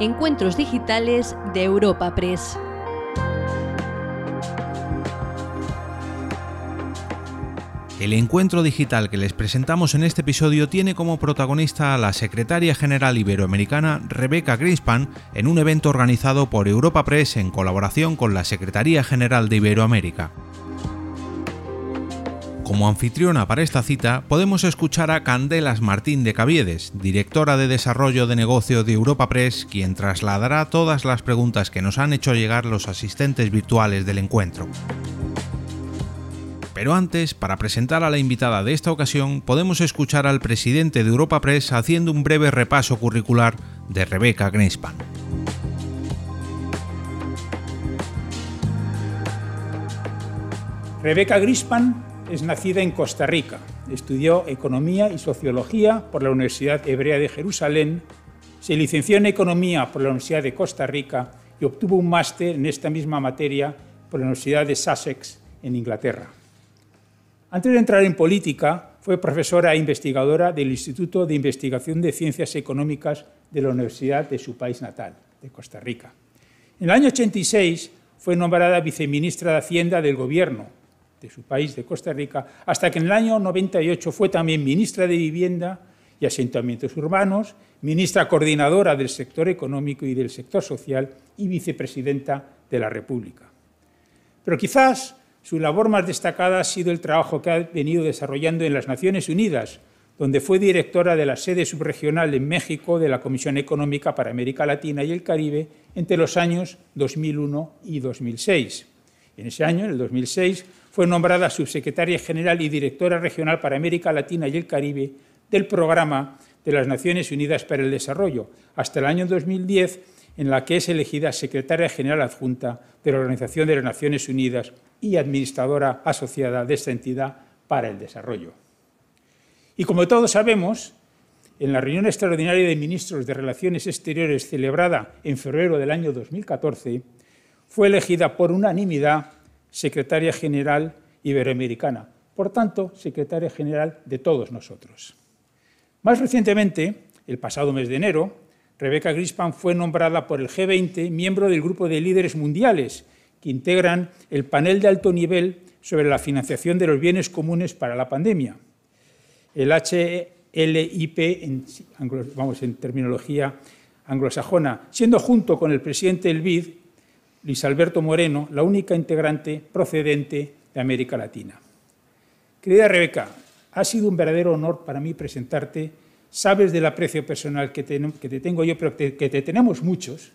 Encuentros Digitales de Europa Press. El encuentro digital que les presentamos en este episodio tiene como protagonista a la secretaria general iberoamericana Rebecca Greenspan en un evento organizado por Europa Press en colaboración con la Secretaría General de Iberoamérica. Como anfitriona para esta cita podemos escuchar a Candelas Martín de Caviedes, directora de Desarrollo de Negocio de Europa Press, quien trasladará todas las preguntas que nos han hecho llegar los asistentes virtuales del encuentro. Pero antes, para presentar a la invitada de esta ocasión, podemos escuchar al presidente de Europa Press haciendo un breve repaso curricular de Rebecca Greenspan. Rebecca Greenspan es nacida en Costa Rica. Estudió Economía y Sociología por la Universidad Hebrea de Jerusalén, se licenció en Economía por la Universidad de Costa Rica y obtuvo un máster en esta misma materia por la Universidad de Sussex en Inglaterra. Antes de entrar en política, fue profesora e investigadora del Instituto de Investigación de Ciencias Económicas de la Universidad de su país natal, de Costa Rica. En el año 86 fue nombrada viceministra de Hacienda del Gobierno de su país, de Costa Rica, hasta que en el año 98 fue también ministra de Vivienda y Asentamientos Urbanos, ministra coordinadora del sector económico y del sector social y vicepresidenta de la República. Pero quizás su labor más destacada ha sido el trabajo que ha venido desarrollando en las Naciones Unidas, donde fue directora de la sede subregional en México de la Comisión Económica para América Latina y el Caribe entre los años 2001 y 2006. En ese año, en el 2006, fue nombrada subsecretaria general y directora regional para América Latina y el Caribe del Programa de las Naciones Unidas para el Desarrollo, hasta el año 2010, en la que es elegida secretaria general adjunta de la Organización de las Naciones Unidas y administradora asociada de esta entidad para el desarrollo. Y como todos sabemos, en la reunión extraordinaria de ministros de Relaciones Exteriores celebrada en febrero del año 2014, fue elegida por unanimidad secretaria general iberoamericana, por tanto, secretaria general de todos nosotros. Más recientemente, el pasado mes de enero, Rebecca Grispan fue nombrada por el G20 miembro del grupo de líderes mundiales que integran el panel de alto nivel sobre la financiación de los bienes comunes para la pandemia. El HLIP, en, vamos, en terminología anglosajona, siendo junto con el presidente del BID, Luis Alberto Moreno, la única integrante procedente de América Latina. Querida Rebeca, ha sido un verdadero honor para mí presentarte. Sabes del aprecio personal que te, que te tengo yo, pero que te tenemos muchos,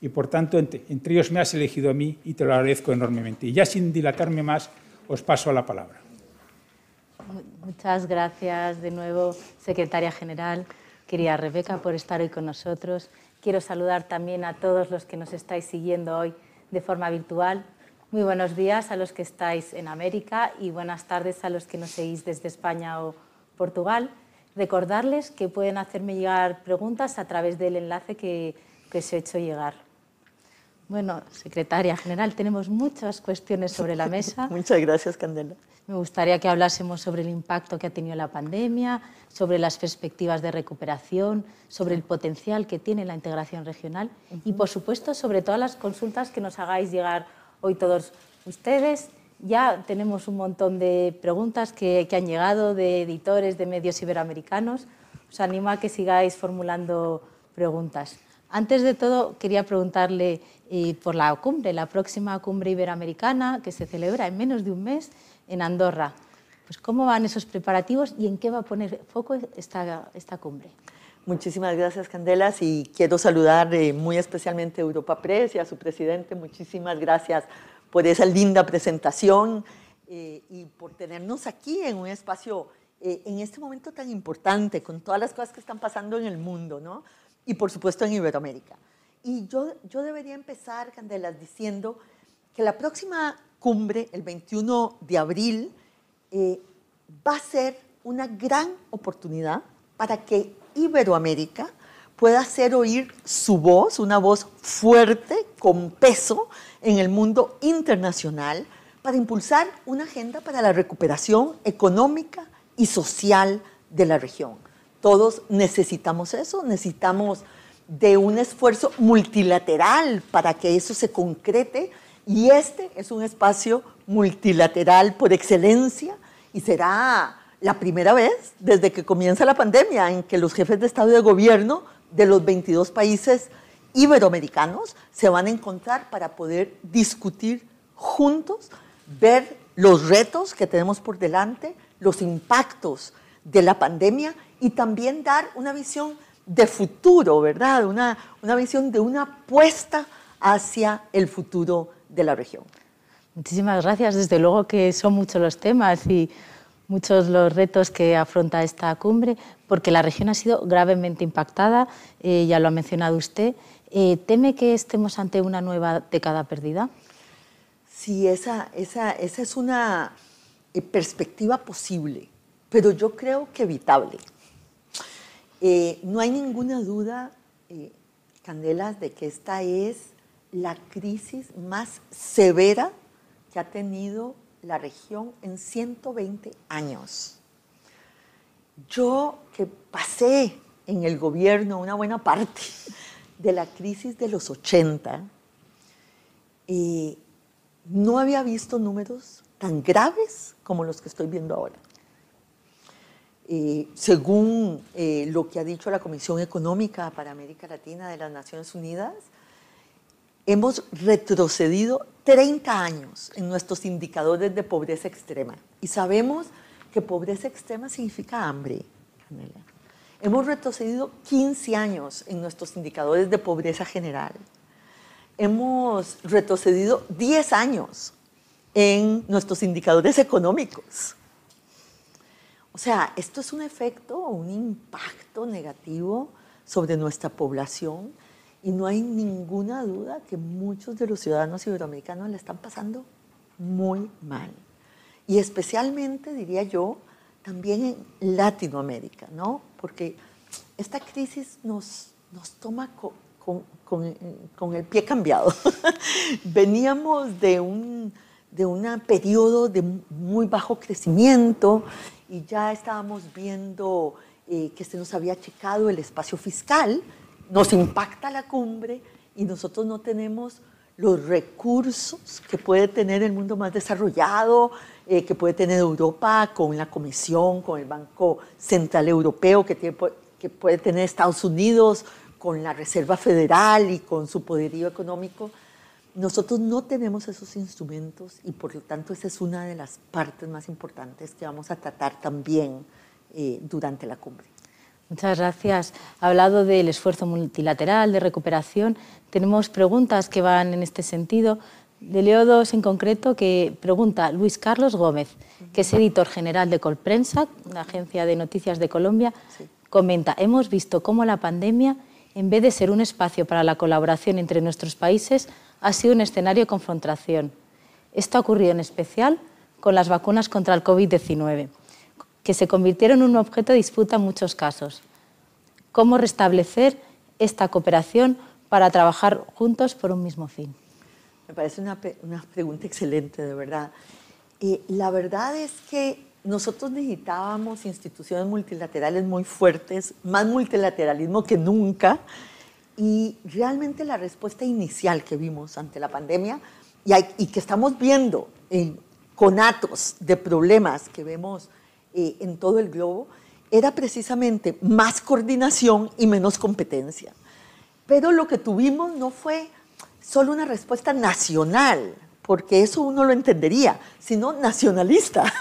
y por tanto entre, ellos me has elegido a mí y te lo agradezco enormemente. Y ya sin dilatarme más, os paso a la palabra. Muchas gracias de nuevo, secretaria general, querida Rebeca, por estar hoy con nosotros. Quiero saludar también a todos los que nos estáis siguiendo hoy de forma virtual. Muy buenos días a los que estáis en América y buenas tardes a los que nos seguís desde España o Portugal. Recordarles que pueden hacerme llegar preguntas a través del enlace que, que os he hecho llegar. Bueno, secretaria general, tenemos muchas cuestiones sobre la mesa. Muchas gracias, Candela. Me gustaría que hablásemos sobre el impacto que ha tenido la pandemia, sobre las perspectivas de recuperación, sobre el potencial que tiene la integración regional y, por supuesto, sobre todas las consultas que nos hagáis llegar hoy todos ustedes. Ya tenemos un montón de preguntas que, que han llegado de editores de medios iberoamericanos. Os animo a que sigáis formulando preguntas. Antes de todo, quería preguntarle y por la cumbre, la próxima cumbre iberoamericana que se celebra en menos de un mes en Andorra. Pues, ¿Cómo van esos preparativos y en qué va a poner foco esta, esta cumbre? Muchísimas gracias, Candelas, y quiero saludar eh, muy especialmente a Europa Press y a su presidente. Muchísimas gracias por esa linda presentación eh, y por tenernos aquí en un espacio, eh, en este momento tan importante, con todas las cosas que están pasando en el mundo, ¿no? Y por supuesto en Iberoamérica. Y yo, yo debería empezar, Candelas, diciendo que la próxima cumbre, el 21 de abril, eh, va a ser una gran oportunidad para que Iberoamérica pueda hacer oír su voz, una voz fuerte, con peso en el mundo internacional, para impulsar una agenda para la recuperación económica y social de la región. Todos necesitamos eso, necesitamos de un esfuerzo multilateral para que eso se concrete y este es un espacio multilateral por excelencia y será la primera vez desde que comienza la pandemia en que los jefes de Estado y de Gobierno de los 22 países iberoamericanos se van a encontrar para poder discutir juntos, ver los retos que tenemos por delante, los impactos de la pandemia y también dar una visión de futuro, ¿verdad? Una, una visión de una apuesta hacia el futuro de la región. Muchísimas gracias. Desde luego que son muchos los temas y muchos los retos que afronta esta cumbre, porque la región ha sido gravemente impactada, eh, ya lo ha mencionado usted. Eh, ¿Teme que estemos ante una nueva década perdida? Sí, esa, esa, esa es una eh, perspectiva posible, pero yo creo que evitable. No hay ninguna duda, Candelas, de que esta es la crisis más severa que ha tenido la región en 120 años. Yo que pasé en el gobierno una buena parte de la crisis de los 80, y no había visto números tan graves como los que estoy viendo ahora. Según eh, lo que ha dicho la Comisión Económica para América Latina de las Naciones Unidas, hemos retrocedido 30 años en nuestros indicadores de pobreza extrema. Y sabemos que pobreza extrema significa hambre, Hemos retrocedido 15 años en nuestros indicadores de pobreza general. Hemos retrocedido 10 años en nuestros indicadores económicos. O sea, esto es un efecto, un impacto negativo sobre nuestra población y no hay ninguna duda que muchos de los ciudadanos iberoamericanos le están pasando muy mal. Y especialmente, diría yo, también en Latinoamérica, ¿no? Porque esta crisis nos, nos toma con, con, con, el pie cambiado. Veníamos de un de un periodo de muy bajo crecimiento y ya estábamos viendo eh, que se nos había achicado el espacio fiscal nos impacta la cumbre y nosotros no tenemos los recursos que puede tener el mundo más desarrollado, eh, que puede tener Europa con la Comisión, con el Banco Central Europeo, que, puede tener Estados Unidos con la Reserva Federal y con su poderío económico. Nosotros no tenemos esos instrumentos y por lo tanto esa es una de las partes más importantes que vamos a tratar también eh, durante la cumbre. Muchas gracias. Ha hablado del esfuerzo multilateral de recuperación. Tenemos preguntas que van en este sentido. Le leo dos en concreto que pregunta Luis Carlos Gómez, que es editor general de Colprensa, una agencia de noticias de Colombia. Comenta, hemos visto cómo la pandemia, en vez de ser un espacio para la colaboración entre nuestros países, ha sido un escenario de confrontación. Esto ha ocurrido en especial con las vacunas contra el COVID-19 que se convirtieron en un objeto de disputa en muchos casos. ¿Cómo restablecer esta cooperación para trabajar juntos por un mismo fin? Me parece una, pregunta excelente, de verdad. Eh, la verdad es que nosotros necesitábamos instituciones multilaterales muy fuertes, más multilateralismo que nunca, y realmente la respuesta inicial que vimos ante la pandemia y, que estamos viendo en conatos de problemas que vemos eh, en todo el globo era precisamente más coordinación y menos competencia. Pero lo que tuvimos no fue solo una respuesta nacional, porque eso uno lo entendería, sino nacionalista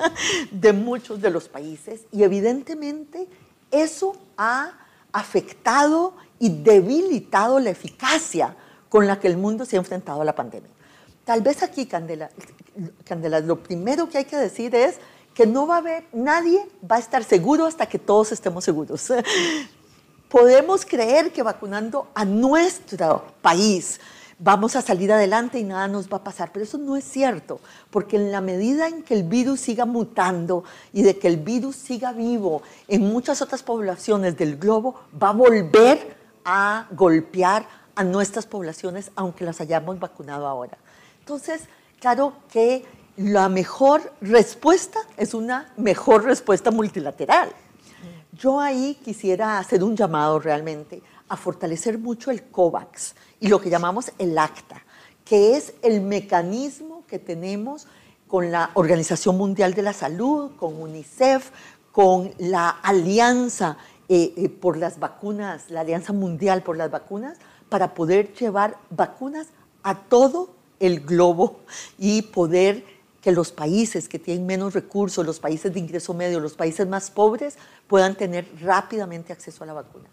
de muchos de los países. Y evidentemente eso ha afectado y debilitado la eficacia con la que el mundo se ha enfrentado a la pandemia. Tal vez aquí, Candela, Candela lo primero que hay que decir es que no va a haber, nadie va a estar seguro hasta que todos estemos seguros. Podemos creer que vacunando a nuestro país vamos a salir adelante y nada nos va a pasar, pero eso no es cierto, porque en la medida en que el virus siga mutando y de que el virus siga vivo en muchas otras poblaciones del globo, va a volver a golpear a nuestras poblaciones, aunque las hayamos vacunado ahora. Entonces, claro que la mejor respuesta es una mejor respuesta multilateral. Yo ahí quisiera hacer un llamado realmente a fortalecer mucho el COVAX y lo que llamamos el ACTA, que es el mecanismo que tenemos con la Organización Mundial de la Salud, con UNICEF, con la Alianza eh, eh, por las Vacunas, la Alianza Mundial por las Vacunas, para poder llevar vacunas a todo el globo y poder que los países que tienen menos recursos, los países de ingreso medio, los países más pobres, puedan tener rápidamente acceso a la vacuna.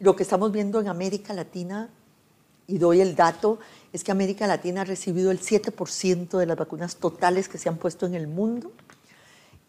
Lo que estamos viendo en América Latina, y doy el dato, es que América Latina ha recibido el 7% de las vacunas totales que se han puesto en el mundo.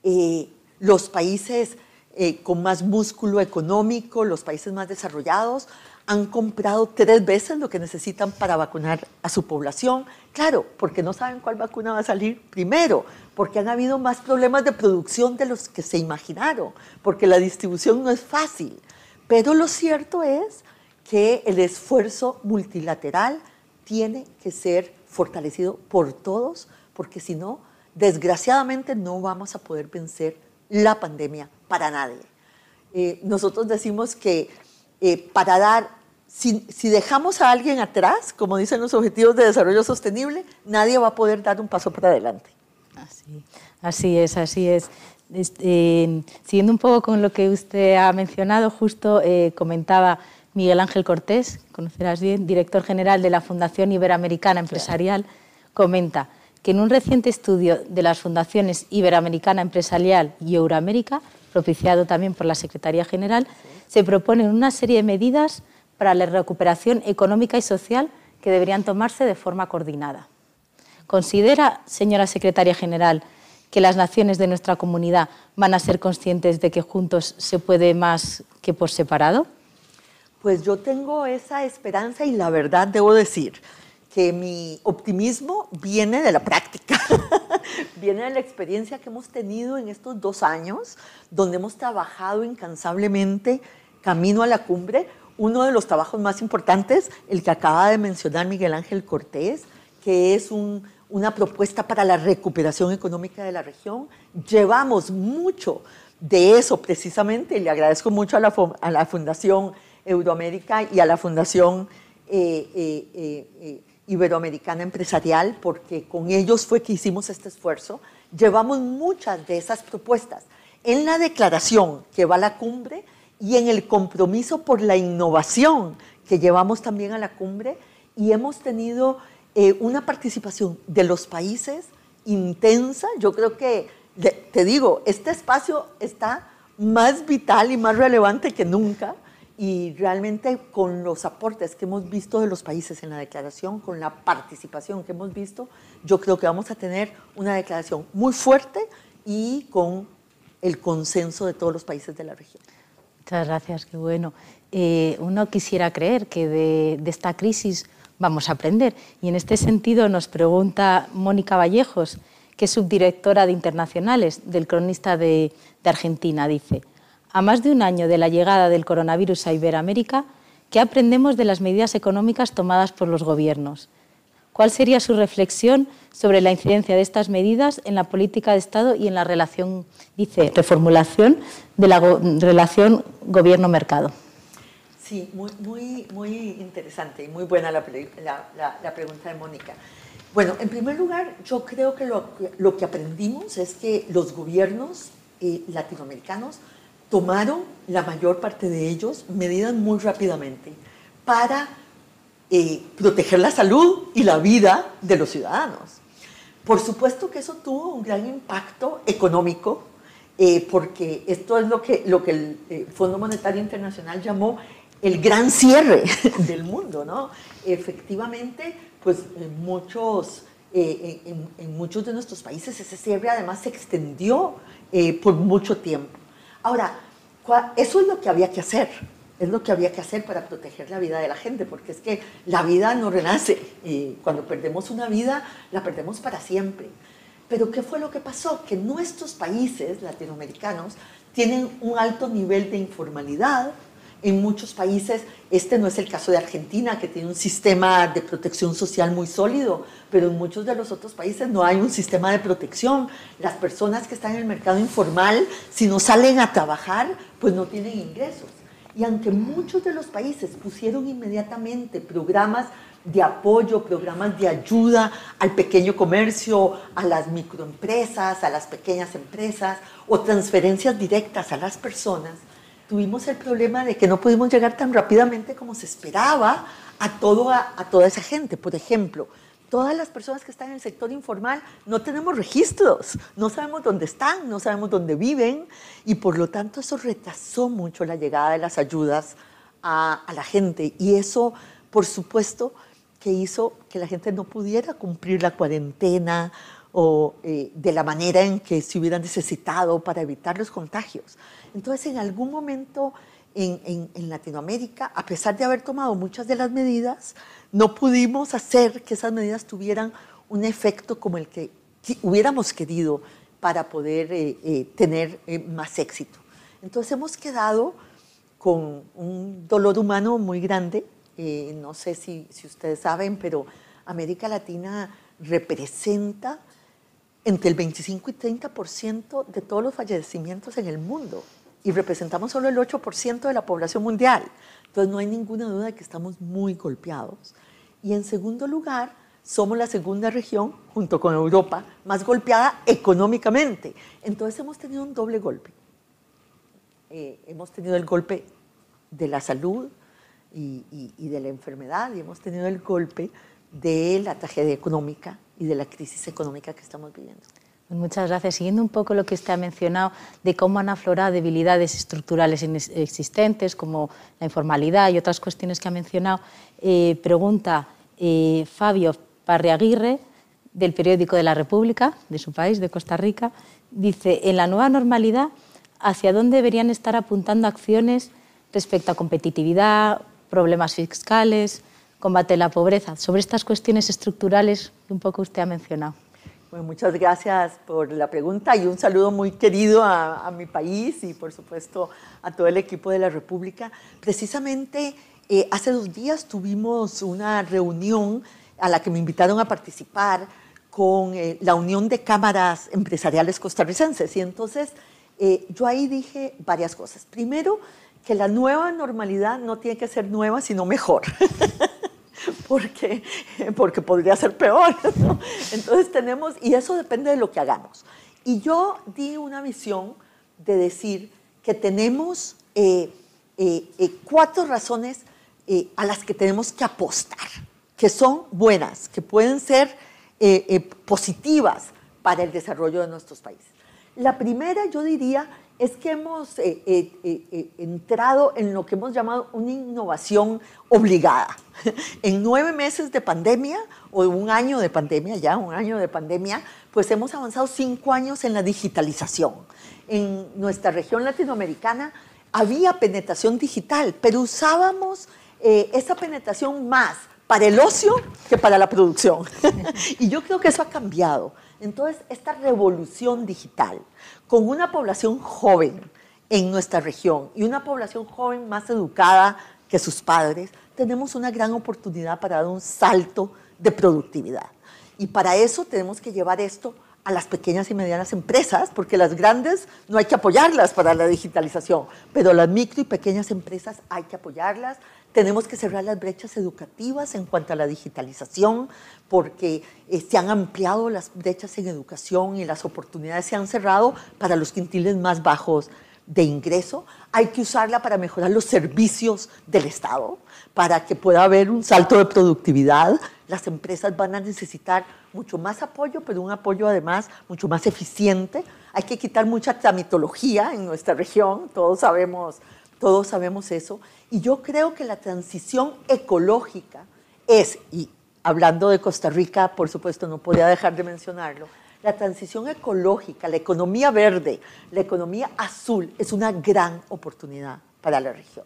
Eh, los países eh, con más músculo económico, los países más desarrollados, han comprado tres veces lo que necesitan para vacunar a su población. Claro, porque no saben cuál vacuna va a salir primero, porque han habido más problemas de producción de los que se imaginaron, porque la distribución no es fácil. Pero lo cierto es que el esfuerzo multilateral tiene que ser fortalecido por todos, porque si no, desgraciadamente no vamos a poder vencer la pandemia para nadie. Eh, nosotros decimos que eh, para dar, si, dejamos a alguien atrás, como dicen los Objetivos de Desarrollo Sostenible, nadie va a poder dar un paso para adelante. Así, así es, así es. Este, siguiendo un poco con lo que usted ha mencionado, justo eh, comentaba Miguel Ángel Cortés, conocerás bien, director general de la Fundación Iberoamericana Empresarial, comenta que en un reciente estudio de las fundaciones Iberoamericana Empresarial y Euroamérica, propiciado también por la Secretaría General, se proponen una serie de medidas para la recuperación económica y social que deberían tomarse de forma coordinada. ¿Considera, señora Secretaria General, que las naciones de nuestra comunidad van a ser conscientes de que juntos se puede más que por separado? Pues yo tengo esa esperanza y la verdad debo decir que mi optimismo viene de la práctica, viene de la experiencia que hemos tenido en estos dos años, donde hemos trabajado incansablemente camino a la cumbre, uno de los trabajos más importantes, el que acaba de mencionar Miguel Ángel Cortés, que es una propuesta para la recuperación económica de la región. Llevamos mucho de eso precisamente, y le agradezco mucho a la, Fundación Euroamérica y a la Fundación eh, eh, eh, Iberoamericana Empresarial, porque con ellos fue que hicimos este esfuerzo. Llevamos muchas de esas propuestas en la declaración que va a la cumbre y en el compromiso por la innovación que llevamos también a la cumbre y hemos tenido eh, una participación de los países intensa. Yo creo que, te digo, este espacio está más vital y más relevante que nunca y realmente con los aportes que hemos visto de los países en la declaración, con la participación que hemos visto, yo creo que vamos a tener una declaración muy fuerte y con el consenso de todos los países de la región. Muchas gracias, qué bueno. Eh, uno quisiera creer que de, esta crisis vamos a aprender. Y en este sentido nos pregunta Mónica Vallejos, que es subdirectora de Internacionales del Cronista de, de Argentina, dice, a más de un año de la llegada del coronavirus a Iberoamérica, ¿qué aprendemos de las medidas económicas tomadas por los gobiernos? ¿Cuál sería su reflexión sobre la incidencia de estas medidas en la política de Estado y en la relación, dice, reformulación de la relación gobierno-mercado? Sí, muy, muy, muy interesante y muy buena la, la, pregunta de Mónica. Bueno, en primer lugar, yo creo que lo, lo que aprendimos es que los gobiernos eh, latinoamericanos tomaron, la mayor parte de ellos, medidas muy rápidamente para eh, proteger la salud y la vida de los ciudadanos. Por supuesto que eso tuvo un gran impacto económico, eh, porque esto es lo que, el eh, Fondo Monetario Internacional llamó el gran cierre del mundo, ¿no? Efectivamente, pues en muchos, en, muchos de nuestros países ese cierre además se extendió por mucho tiempo. Ahora, eso es lo que había que hacer es lo que había que hacer para proteger la vida de la gente, porque es que la vida no renace. Y cuando perdemos una vida, la perdemos para siempre. Pero ¿qué fue lo que pasó? Que nuestros países latinoamericanos tienen un alto nivel de informalidad. En muchos países, este no es el caso de Argentina, que tiene un sistema de protección social muy sólido, pero en muchos de los otros países no hay un sistema de protección. Las personas que están en el mercado informal, si no salen a trabajar, pues no tienen ingresos. Y aunque muchos de los países pusieron inmediatamente programas de apoyo, programas de ayuda al pequeño comercio, a las microempresas, a las pequeñas empresas o transferencias directas a las personas, tuvimos el problema de que no pudimos llegar tan rápidamente como se esperaba a, todo, a, toda esa gente. Por ejemplo, todas las personas que están en el sector informal no tenemos registros, no sabemos dónde están, no sabemos dónde viven y por lo tanto eso retrasó mucho la llegada de las ayudas a, a la gente y eso, por supuesto, que hizo que la gente no pudiera cumplir la cuarentena o eh, de la manera en que se hubieran necesitado para evitar los contagios. Entonces, en algún momento en, en, Latinoamérica, a pesar de haber tomado muchas de las medidas, no pudimos hacer que esas medidas tuvieran un efecto como el que hubiéramos querido para poder eh, eh, tener más éxito. Entonces hemos quedado con un dolor humano muy grande, eh, no sé si, si, ustedes saben, pero América Latina representa entre el 25 y 30% de todos los fallecimientos en el mundo y representamos solo el 8% de la población mundial. Entonces no hay ninguna duda de que estamos muy golpeados. Y en segundo lugar, somos la segunda región, junto con Europa, más golpeada económicamente. Entonces hemos tenido un doble golpe. Eh, hemos tenido el golpe de la salud, y, de la enfermedad y hemos tenido el golpe de la tragedia económica y de la crisis económica que estamos viviendo. Pues muchas gracias. Siguiendo un poco lo que usted ha mencionado de cómo han aflorado debilidades estructurales existentes, como la informalidad y otras cuestiones que ha mencionado, eh, pregunta eh, Fabio Parriaguirre, del periódico de la República, de su país, de Costa Rica, dice, en la nueva normalidad, ¿hacia dónde deberían estar apuntando acciones respecto a competitividad, problemas fiscales, combate la pobreza. Sobre estas cuestiones estructurales que un poco usted ha mencionado. Bueno, muchas gracias por la pregunta y un saludo muy querido a, mi país y por supuesto a todo el equipo de la República. Precisamente eh, hace dos días tuvimos una reunión a la que me invitaron a participar con eh, la Unión de Cámaras Empresariales Costarricenses y entonces eh, yo ahí dije varias cosas. Primero, que la nueva normalidad no tiene que ser nueva, sino mejor. porque, porque podría ser peor. Entonces tenemos, y eso depende de lo que hagamos. Y yo di una visión de decir que tenemos eh, eh, eh, cuatro razones a las que tenemos que apostar, que son buenas, que pueden ser positivas para el desarrollo de nuestros países. La primera, yo diría, es que hemos eh, eh, eh, entrado en lo que hemos llamado una innovación obligada. en nueve meses de pandemia, o un año de pandemia, ya un año de pandemia, pues hemos avanzado cinco años en la digitalización. En nuestra región latinoamericana había penetración digital, pero usábamos esa penetración más para el ocio que para la producción. y yo creo que eso ha cambiado. Entonces, esta revolución digital, con una población joven en nuestra región y una población joven más educada que sus padres, tenemos una gran oportunidad para dar un salto de productividad. Y para eso tenemos que llevar esto a las pequeñas y medianas empresas, porque las grandes no hay que apoyarlas para la digitalización, pero las micro y pequeñas empresas hay que apoyarlas, tenemos que cerrar las brechas educativas en cuanto a la digitalización, porque eh, se han ampliado las brechas en educación y las oportunidades se han cerrado para los quintiles más bajos de ingreso. Hay que usarla para mejorar los servicios del Estado, para que pueda haber un salto de productividad. Las empresas van a necesitar mucho más apoyo, pero un apoyo además mucho más eficiente. Hay que quitar mucha tramitología en nuestra región, todos sabemos todos sabemos eso. Y yo creo que la transición ecológica es, y hablando de Costa Rica, por supuesto, no podía dejar de mencionarlo, la transición ecológica, la economía verde, la economía azul es una gran oportunidad para la región.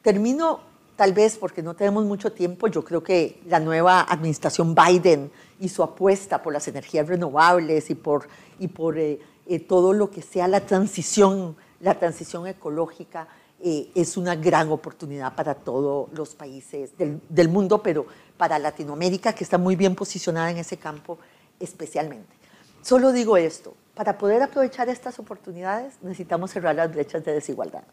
Termino tal vez porque no tenemos mucho tiempo, yo creo que la nueva administración Biden y su apuesta por las energías renovables y por, y por eh, eh, todo lo que sea la transición, la transición ecológica eh, es una gran oportunidad para todos los países del, mundo, pero para Latinoamérica, que está muy bien posicionada en ese campo especialmente. Solo digo esto, para poder aprovechar estas oportunidades necesitamos cerrar las brechas de desigualdad.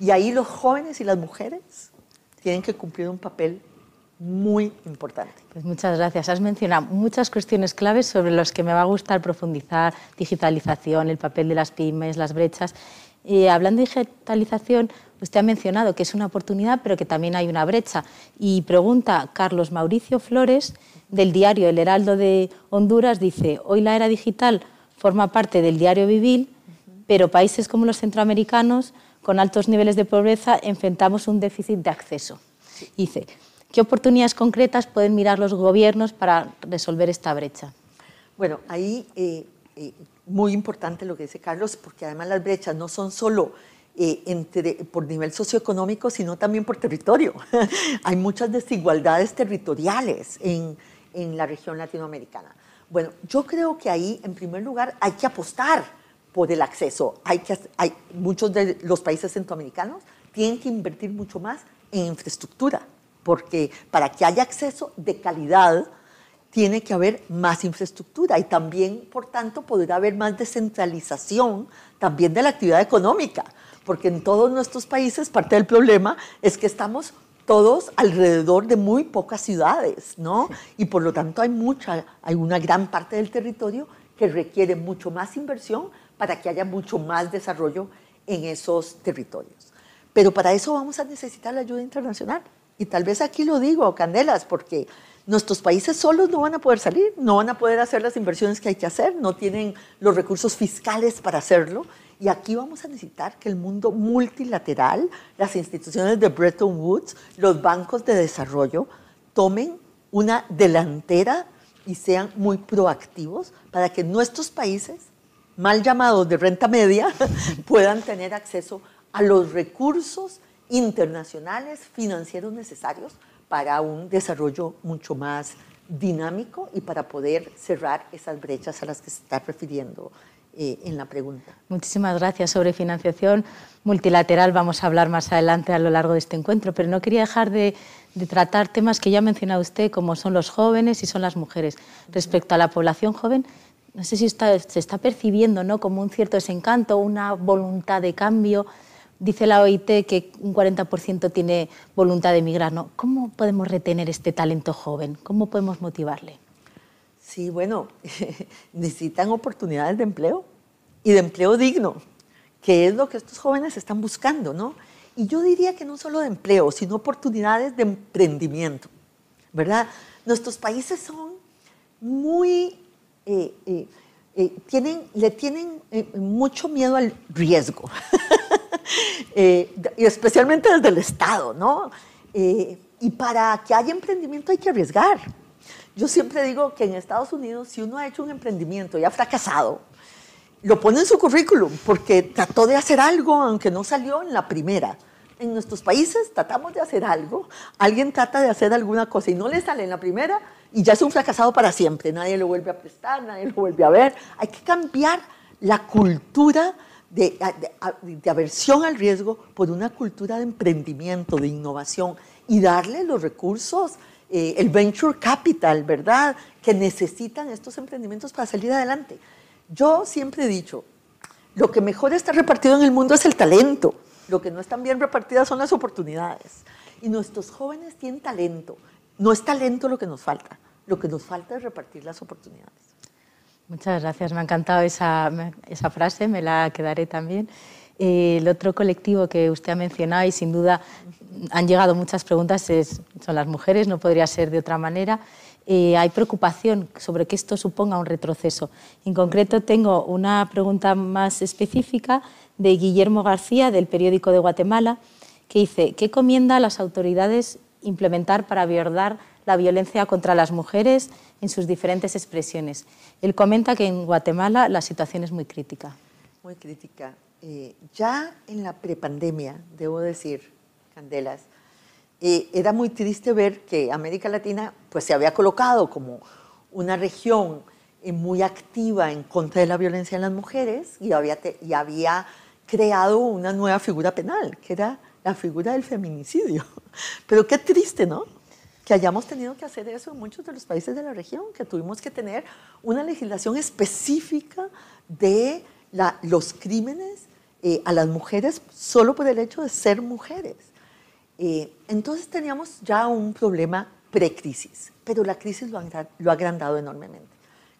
Y ahí los jóvenes y las mujeres tienen que cumplir un papel muy importante. Pues muchas gracias. Has mencionado muchas cuestiones claves sobre las que me va a gustar profundizar, digitalización, el papel de las pymes, las brechas. Y hablando de digitalización, usted ha mencionado que es una oportunidad, pero que también hay una brecha. Y pregunta Carlos Mauricio Flores, del diario El Heraldo de Honduras, dice, hoy la era digital forma parte del diario vivir, pero países como los centroamericanos, con altos niveles de pobreza, enfrentamos un déficit de acceso. Dice, ¿Qué oportunidades concretas pueden mirar los gobiernos para resolver esta brecha? Bueno, ahí eh, eh, muy importante lo que dice Carlos, porque además las brechas no son solo eh, entre, por nivel socioeconómico, sino también por territorio. Hay muchas desigualdades territoriales en, en la región latinoamericana. Bueno, yo creo que ahí, en primer lugar, hay que apostar por el acceso. Hay que, hay, muchos de los países centroamericanos tienen que invertir mucho más en infraestructura porque para que haya acceso de calidad tiene que haber más infraestructura y también, por tanto, podrá haber más descentralización también de la actividad económica, porque en todos nuestros países parte del problema es que estamos todos alrededor de muy pocas ciudades, ¿no? Y por lo tanto hay mucha, hay una gran parte del territorio que requiere mucho más inversión para que haya mucho más desarrollo en esos territorios. Pero para eso vamos a necesitar la ayuda internacional. Y tal vez aquí lo digo, Candelas, porque nuestros países solos no van a poder salir, no van a poder hacer las inversiones que hay que hacer, no tienen los recursos fiscales para hacerlo. Y aquí vamos a necesitar que el mundo multilateral, las instituciones de Bretton Woods, los bancos de desarrollo, tomen una delantera y sean muy proactivos para que nuestros países, mal llamados de renta media, puedan tener acceso a los recursos internacionales financieros necesarios para un desarrollo mucho más dinámico y para poder cerrar esas brechas a las que se está refiriendo eh, en la pregunta. Muchísimas gracias. Sobre financiación multilateral vamos a hablar más adelante a lo largo de este encuentro, pero no quería dejar de, tratar temas que ya ha mencionado usted, como son los jóvenes y son las mujeres. Respecto a la población joven, no sé si se está percibiendo ¿no? como un cierto desencanto, una voluntad de cambio. Dice la OIT que un 40% tiene voluntad de emigrar. ¿no? ¿Cómo podemos retener este talento joven? ¿Cómo podemos motivarle? Sí, bueno, necesitan oportunidades de empleo y de empleo digno, que es lo que estos jóvenes están buscando, ¿no? Y yo diría que no solo de empleo, sino oportunidades de emprendimiento, ¿verdad? Nuestros países son muy, eh, eh, eh, tienen, le tienen mucho miedo al riesgo. Eh, y especialmente desde el Estado, ¿no? Eh, y para que haya emprendimiento hay que arriesgar. Yo siempre digo que en Estados Unidos, si uno ha hecho un emprendimiento y ha fracasado, lo pone en su currículum porque trató de hacer algo aunque no salió en la primera. En nuestros países tratamos de hacer algo, alguien trata de hacer alguna cosa y no le sale en la primera y ya es un fracasado para siempre. Nadie lo vuelve a prestar, nadie lo vuelve a ver. Hay que cambiar la cultura de, aversión al riesgo por una cultura de emprendimiento, de innovación y darle los recursos, eh, el venture capital, ¿verdad?, que necesitan estos emprendimientos para salir adelante. Yo siempre he dicho, lo que mejor está repartido en el mundo es el talento, lo que no están bien repartidas son las oportunidades. Y nuestros jóvenes tienen talento, no es talento lo que nos falta, lo que nos falta es repartir las oportunidades. Muchas gracias, me ha encantado esa, esa frase, me la quedaré también. Eh, el otro colectivo que usted ha mencionado y sin duda han llegado muchas preguntas es, son las mujeres, no podría ser de otra manera. Eh, hay preocupación sobre que esto suponga un retroceso. En concreto, tengo una pregunta más específica de Guillermo García, del periódico de Guatemala, que dice, ¿qué comienda a las autoridades implementar para abordar la violencia contra las mujeres en sus diferentes expresiones. Él comenta que en Guatemala la situación es muy crítica. Muy crítica. Eh, ya en la prepandemia, debo decir, Candelas, eh, era muy triste ver que América Latina pues, se había colocado como una región eh, muy activa en contra de la violencia en las mujeres y había, y había creado una nueva figura penal, que era la figura del feminicidio. Pero qué triste, ¿no? que hayamos tenido que hacer eso en muchos de los países de la región, que tuvimos que tener una legislación específica de los crímenes eh, a las mujeres solo por el hecho de ser mujeres. Eh, entonces teníamos ya un problema precrisis, pero la crisis lo ha, lo ha agrandado enormemente.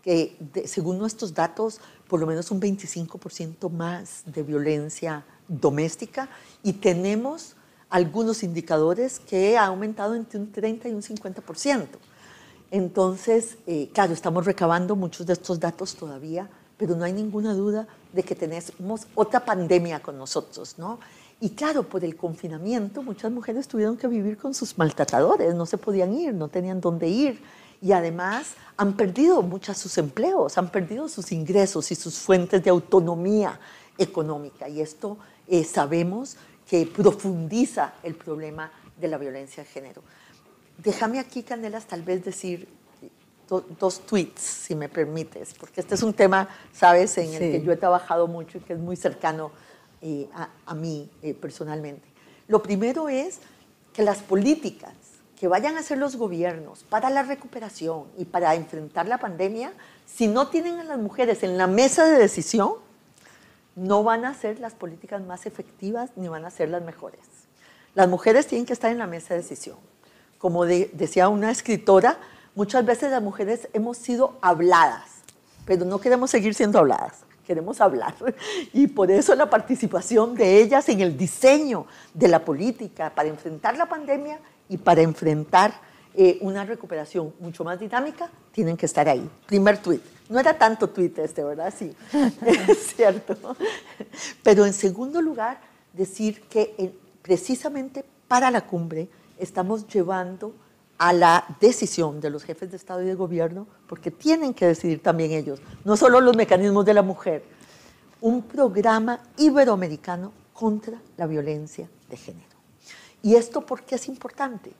Que según nuestros datos, por lo menos un 25% más de violencia doméstica y tenemos algunos indicadores que ha aumentado entre un 30 y un 50%. Entonces, eh, claro, estamos recabando muchos de estos datos todavía, pero no hay ninguna duda de que tenemos otra pandemia con nosotros, ¿no? Y claro, por el confinamiento, muchas mujeres tuvieron que vivir con sus maltratadores, no se podían ir, no tenían dónde ir. Y además han perdido muchos sus empleos, han perdido sus ingresos y sus fuentes de autonomía económica. Y esto eh, sabemos que profundiza el problema de la violencia de género. Déjame aquí, Canelas, tal vez decir dos tweets, si me permites, porque este es un tema, sabes, en el que yo he trabajado mucho y que es muy cercano eh, a, mí eh, personalmente. Lo primero es que las políticas que vayan a hacer los gobiernos para la recuperación y para enfrentar la pandemia, si no tienen a las mujeres en la mesa de decisión, no van a ser las políticas más efectivas ni van a ser las mejores. Las mujeres tienen que estar en la mesa de decisión. Como decía una escritora, muchas veces las mujeres hemos sido habladas, pero no queremos seguir siendo habladas, queremos hablar. Y por eso la participación de ellas en el diseño de la política para enfrentar la pandemia y para enfrentar eh, una recuperación mucho más dinámica, tienen que estar ahí. Primer tuit. No era tanto tuit este, ¿verdad? Sí, es cierto. Pero en segundo lugar, decir que eh, precisamente para la cumbre estamos llevando a la decisión de los jefes de Estado y de Gobierno, porque tienen que decidir también ellos, no solo los mecanismos de la mujer, un programa iberoamericano contra la violencia de género. ¿Y esto por qué es importante?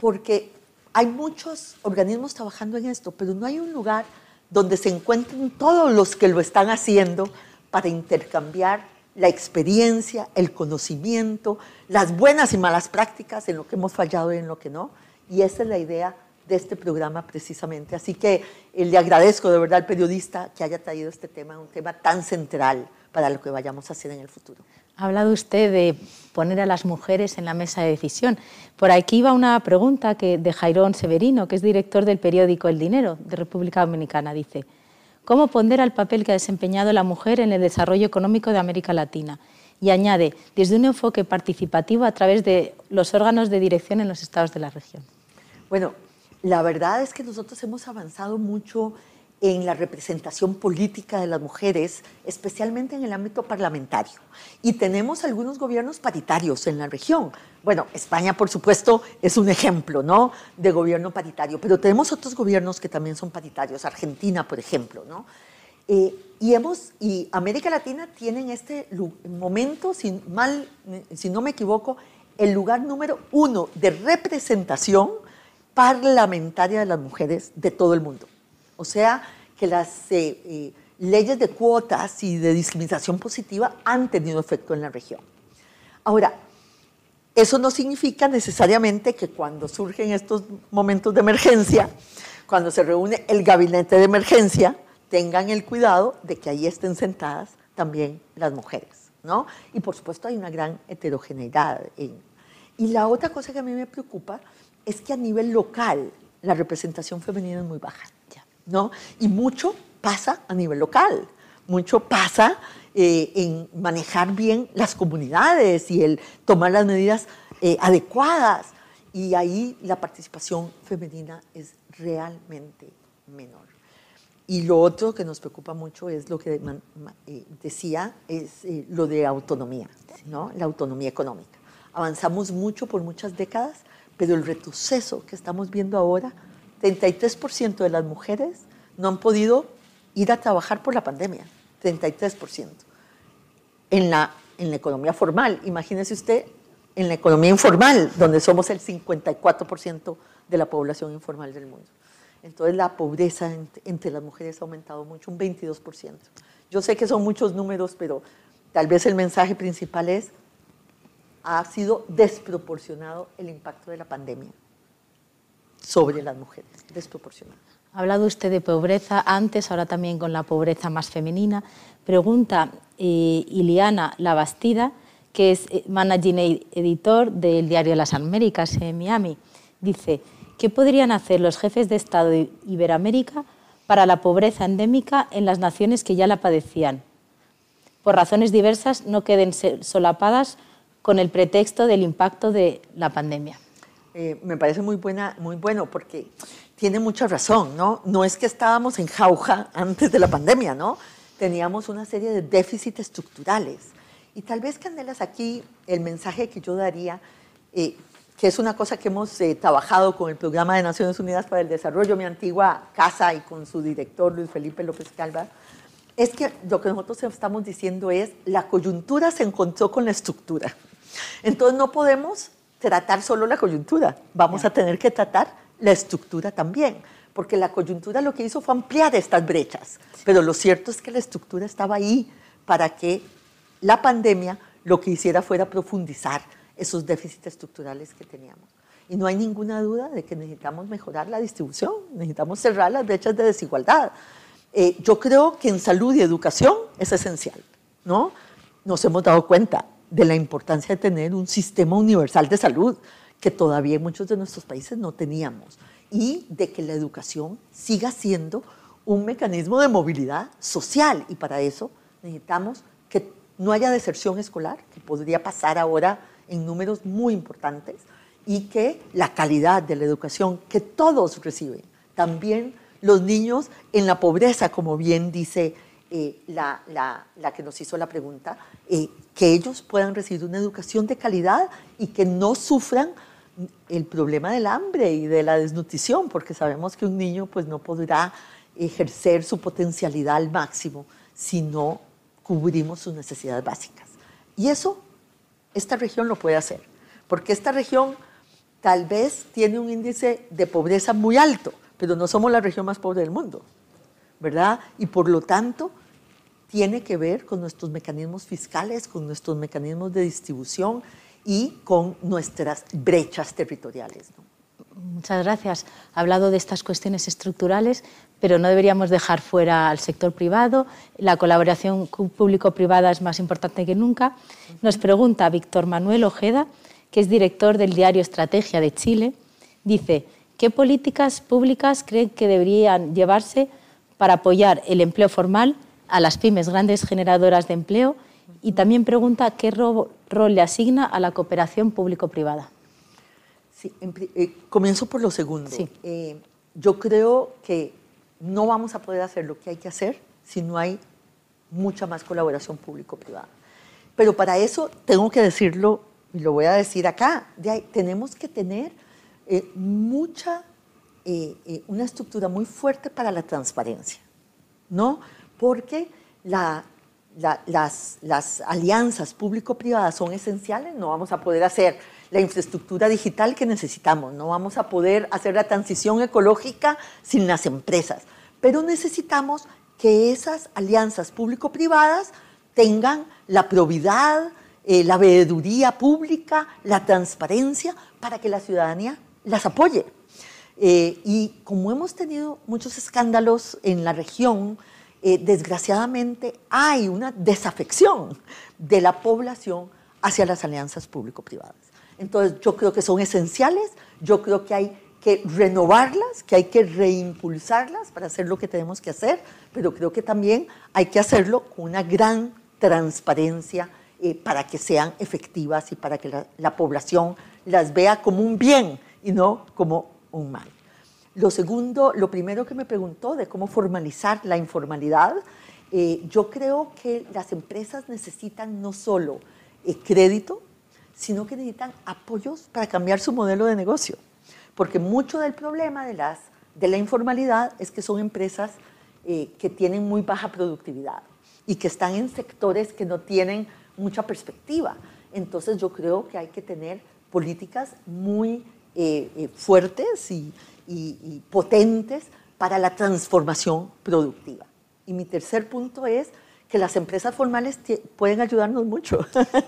Porque hay muchos organismos trabajando en esto, pero no hay un lugar donde se encuentren todos los que lo están haciendo para intercambiar la experiencia, el conocimiento, las buenas y malas prácticas en lo que hemos fallado y en lo que no. Y esa es la idea de este programa precisamente. Así que eh, le agradezco de verdad al periodista que haya traído este tema, un tema tan central para lo que vayamos a hacer en el futuro. Ha hablado usted de poner a las mujeres en la mesa de decisión. Por aquí va una pregunta que, de Jairón Severino, que es director del periódico El Dinero de República Dominicana. Dice, ¿cómo pondera el papel que ha desempeñado la mujer en el desarrollo económico de América Latina? Y añade, desde un enfoque participativo a través de los órganos de dirección en los estados de la región. Bueno, la verdad es que nosotros hemos avanzado mucho en la representación política de las mujeres, especialmente en el ámbito parlamentario. Y tenemos algunos gobiernos paritarios en la región. Bueno, España, por supuesto, es un ejemplo ¿no? de gobierno paritario, pero tenemos otros gobiernos que también son paritarios, Argentina, por ejemplo. ¿no? Eh, y, hemos, y América Latina tiene en este momento, si, mal, si no me equivoco, el lugar número uno de representación parlamentaria de las mujeres de todo el mundo. O sea, que las eh, eh, leyes de cuotas y de discriminación positiva han tenido efecto en la región. Ahora, eso no significa necesariamente que cuando surgen estos momentos de emergencia, cuando se reúne el gabinete de emergencia, tengan el cuidado de que ahí estén sentadas también las mujeres, ¿no? Y por supuesto hay una gran heterogeneidad. Y la otra cosa que a mí me preocupa es que a nivel local la representación femenina es muy baja. ¿No? Y mucho pasa a nivel local, mucho pasa eh, en manejar bien las comunidades y el tomar las medidas eh, adecuadas. Y ahí la participación femenina es realmente menor. Y lo otro que nos preocupa mucho es lo que eh, decía, es lo de autonomía, ¿no? la autonomía económica. Avanzamos mucho por muchas décadas, pero el retroceso que estamos viendo ahora 33% de las mujeres no han podido ir a trabajar por la pandemia, 33%. En la, en la economía formal, imagínese usted, en la economía informal, donde somos el 54% de la población informal del mundo. Entonces la pobreza entre las mujeres ha aumentado mucho, un 22%. Yo sé que son muchos números, pero tal vez el mensaje principal es, ha sido desproporcionado el impacto de la pandemia sobre las mujeres, desproporcionado. Ha hablado usted de pobreza antes, ahora también con la pobreza más femenina. Pregunta eh, Iliana Labastida, que es eh, managing editor del diario Las Américas en Miami. Dice, ¿qué podrían hacer los jefes de Estado de Iberoamérica para la pobreza endémica en las naciones que ya la padecían? Por razones diversas, no queden solapadas con el pretexto del impacto de la pandemia. Eh, me parece muy, buena, muy bueno porque tiene mucha razón, ¿no? No es que estábamos en jauja antes de la pandemia, ¿no? Teníamos una serie de déficits estructurales. Y tal vez, Candelas, aquí el mensaje que yo daría, eh, que es una cosa que hemos eh, trabajado con el Programa de Naciones Unidas para el Desarrollo, mi antigua casa y con su director Luis Felipe López Calva, es que lo que nosotros estamos diciendo es la coyuntura se encontró con la estructura. Entonces no podemos tratar solo la coyuntura, vamos a tener que tratar la estructura también, porque la coyuntura lo que hizo fue ampliar estas brechas, pero lo cierto es que la estructura estaba ahí para que la pandemia lo que hiciera fuera profundizar esos déficits estructurales que teníamos. Y no hay ninguna duda de que necesitamos mejorar la distribución, necesitamos cerrar las brechas de desigualdad. Eh, yo creo que en salud y educación es esencial, ¿no? Nos hemos dado cuenta de la importancia de tener un sistema universal de salud que todavía en muchos de nuestros países no teníamos y de que la educación siga siendo un mecanismo de movilidad social. Y para eso necesitamos que no haya deserción escolar, que podría pasar ahora en números muy importantes y que la calidad de la educación que todos reciben, también los niños en la pobreza, como bien dice eh, la, que nos hizo la pregunta, eh, que ellos puedan recibir una educación de calidad y que no sufran el problema del hambre y de la desnutrición, porque sabemos que un niño pues no podrá ejercer su potencialidad al máximo si no cubrimos sus necesidades básicas. Y eso esta región lo puede hacer, porque esta región tal vez tiene un índice de pobreza muy alto, pero no somos la región más pobre del mundo, ¿verdad? Y por lo tanto tiene que ver con nuestros mecanismos fiscales, con nuestros mecanismos de distribución y con nuestras brechas territoriales. Muchas gracias. Ha hablado de estas cuestiones estructurales, pero no deberíamos dejar fuera al sector privado. La colaboración público-privada es más importante que nunca. Nos pregunta Víctor Manuel Ojeda, que es director del diario Estrategia de Chile. Dice, ¿qué políticas públicas creen que deberían llevarse para apoyar el empleo formal a las pymes, grandes generadoras de empleo? Y también pregunta qué rol le asigna a la cooperación público-privada. Sí, eh, comienzo por lo segundo. Eh, yo creo que no vamos a poder hacer lo que hay que hacer si no hay mucha más colaboración público-privada. Pero para eso tengo que decirlo, y lo voy a decir acá, tenemos que tener eh, mucha, una estructura muy fuerte para la transparencia, ¿no? Porque la, las, las alianzas público-privadas son esenciales, no vamos a poder hacer la infraestructura digital que necesitamos, no vamos a poder hacer la transición ecológica sin las empresas, pero necesitamos que esas alianzas público-privadas tengan la probidad, eh, la veeduría pública, la transparencia, para que la ciudadanía las apoye. Eh, y como hemos tenido muchos escándalos en la región, eh, desgraciadamente hay una desafección de la población hacia las alianzas público-privadas. Entonces yo creo que son esenciales, yo creo que hay que renovarlas, que hay que reimpulsarlas para hacer lo que tenemos que hacer, pero creo que también hay que hacerlo con una gran transparencia eh, para que sean efectivas y para que la, la población las vea como un bien y no como un mal. Lo segundo, lo primero que me preguntó de cómo formalizar la informalidad, eh, yo creo que las empresas necesitan no solo eh, crédito, sino que necesitan apoyos para cambiar su modelo de negocio. Porque mucho del problema de, las, de la informalidad es que son empresas eh, que tienen muy baja productividad y que están en sectores que no tienen mucha perspectiva. Entonces yo creo que hay que tener políticas muy fuertes y, y, potentes para la transformación productiva. Y mi tercer punto es que las empresas formales pueden ayudarnos mucho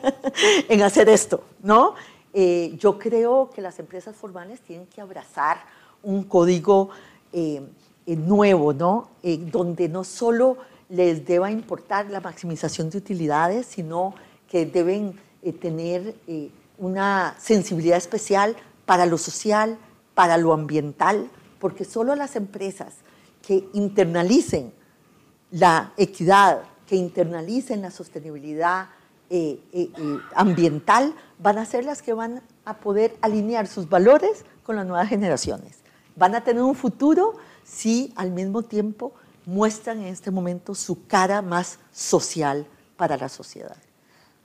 en hacer esto, ¿no? Eh, yo creo que las empresas formales tienen que abrazar un código eh, eh, nuevo, ¿no? Donde no solo les deba importar la maximización de utilidades, sino que deben tener una sensibilidad especial para lo social, para lo ambiental, porque solo las empresas que internalicen la equidad, que internalicen la sostenibilidad ambiental, van a ser las que van a poder alinear sus valores con las nuevas generaciones. Van a tener un futuro si al mismo tiempo muestran en este momento su cara más social para la sociedad.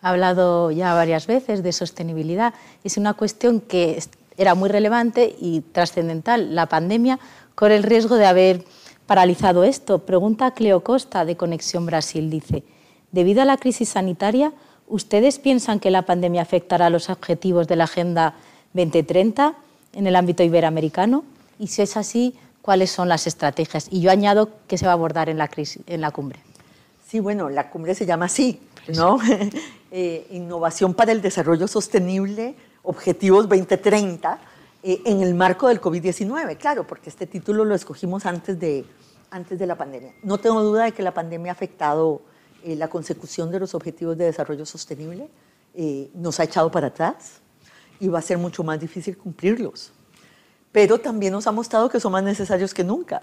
Ha hablado ya varias veces de sostenibilidad. Es una cuestión que era muy relevante y trascendental. La pandemia con el riesgo de haber paralizado esto. Pregunta Cleo Costa de Conexión Brasil. Dice, debido a la crisis sanitaria, ¿ustedes piensan que la pandemia afectará los objetivos de la Agenda 2030? en el ámbito iberoamericano? Y si es así, ¿cuáles son las estrategias? Y yo añado que se va a abordar en la, crisis, en la cumbre. Sí, bueno, la cumbre se llama así, ¿no? Eh, innovación para el desarrollo sostenible, Objetivos 2030, eh, en el marco del COVID-19, claro, porque este título lo escogimos antes de, antes de la pandemia. No tengo duda de que la pandemia ha afectado eh, la consecución de los Objetivos de Desarrollo Sostenible, nos ha echado para atrás, y va a ser mucho más difícil cumplirlos. Pero también nos ha mostrado que son más necesarios que nunca.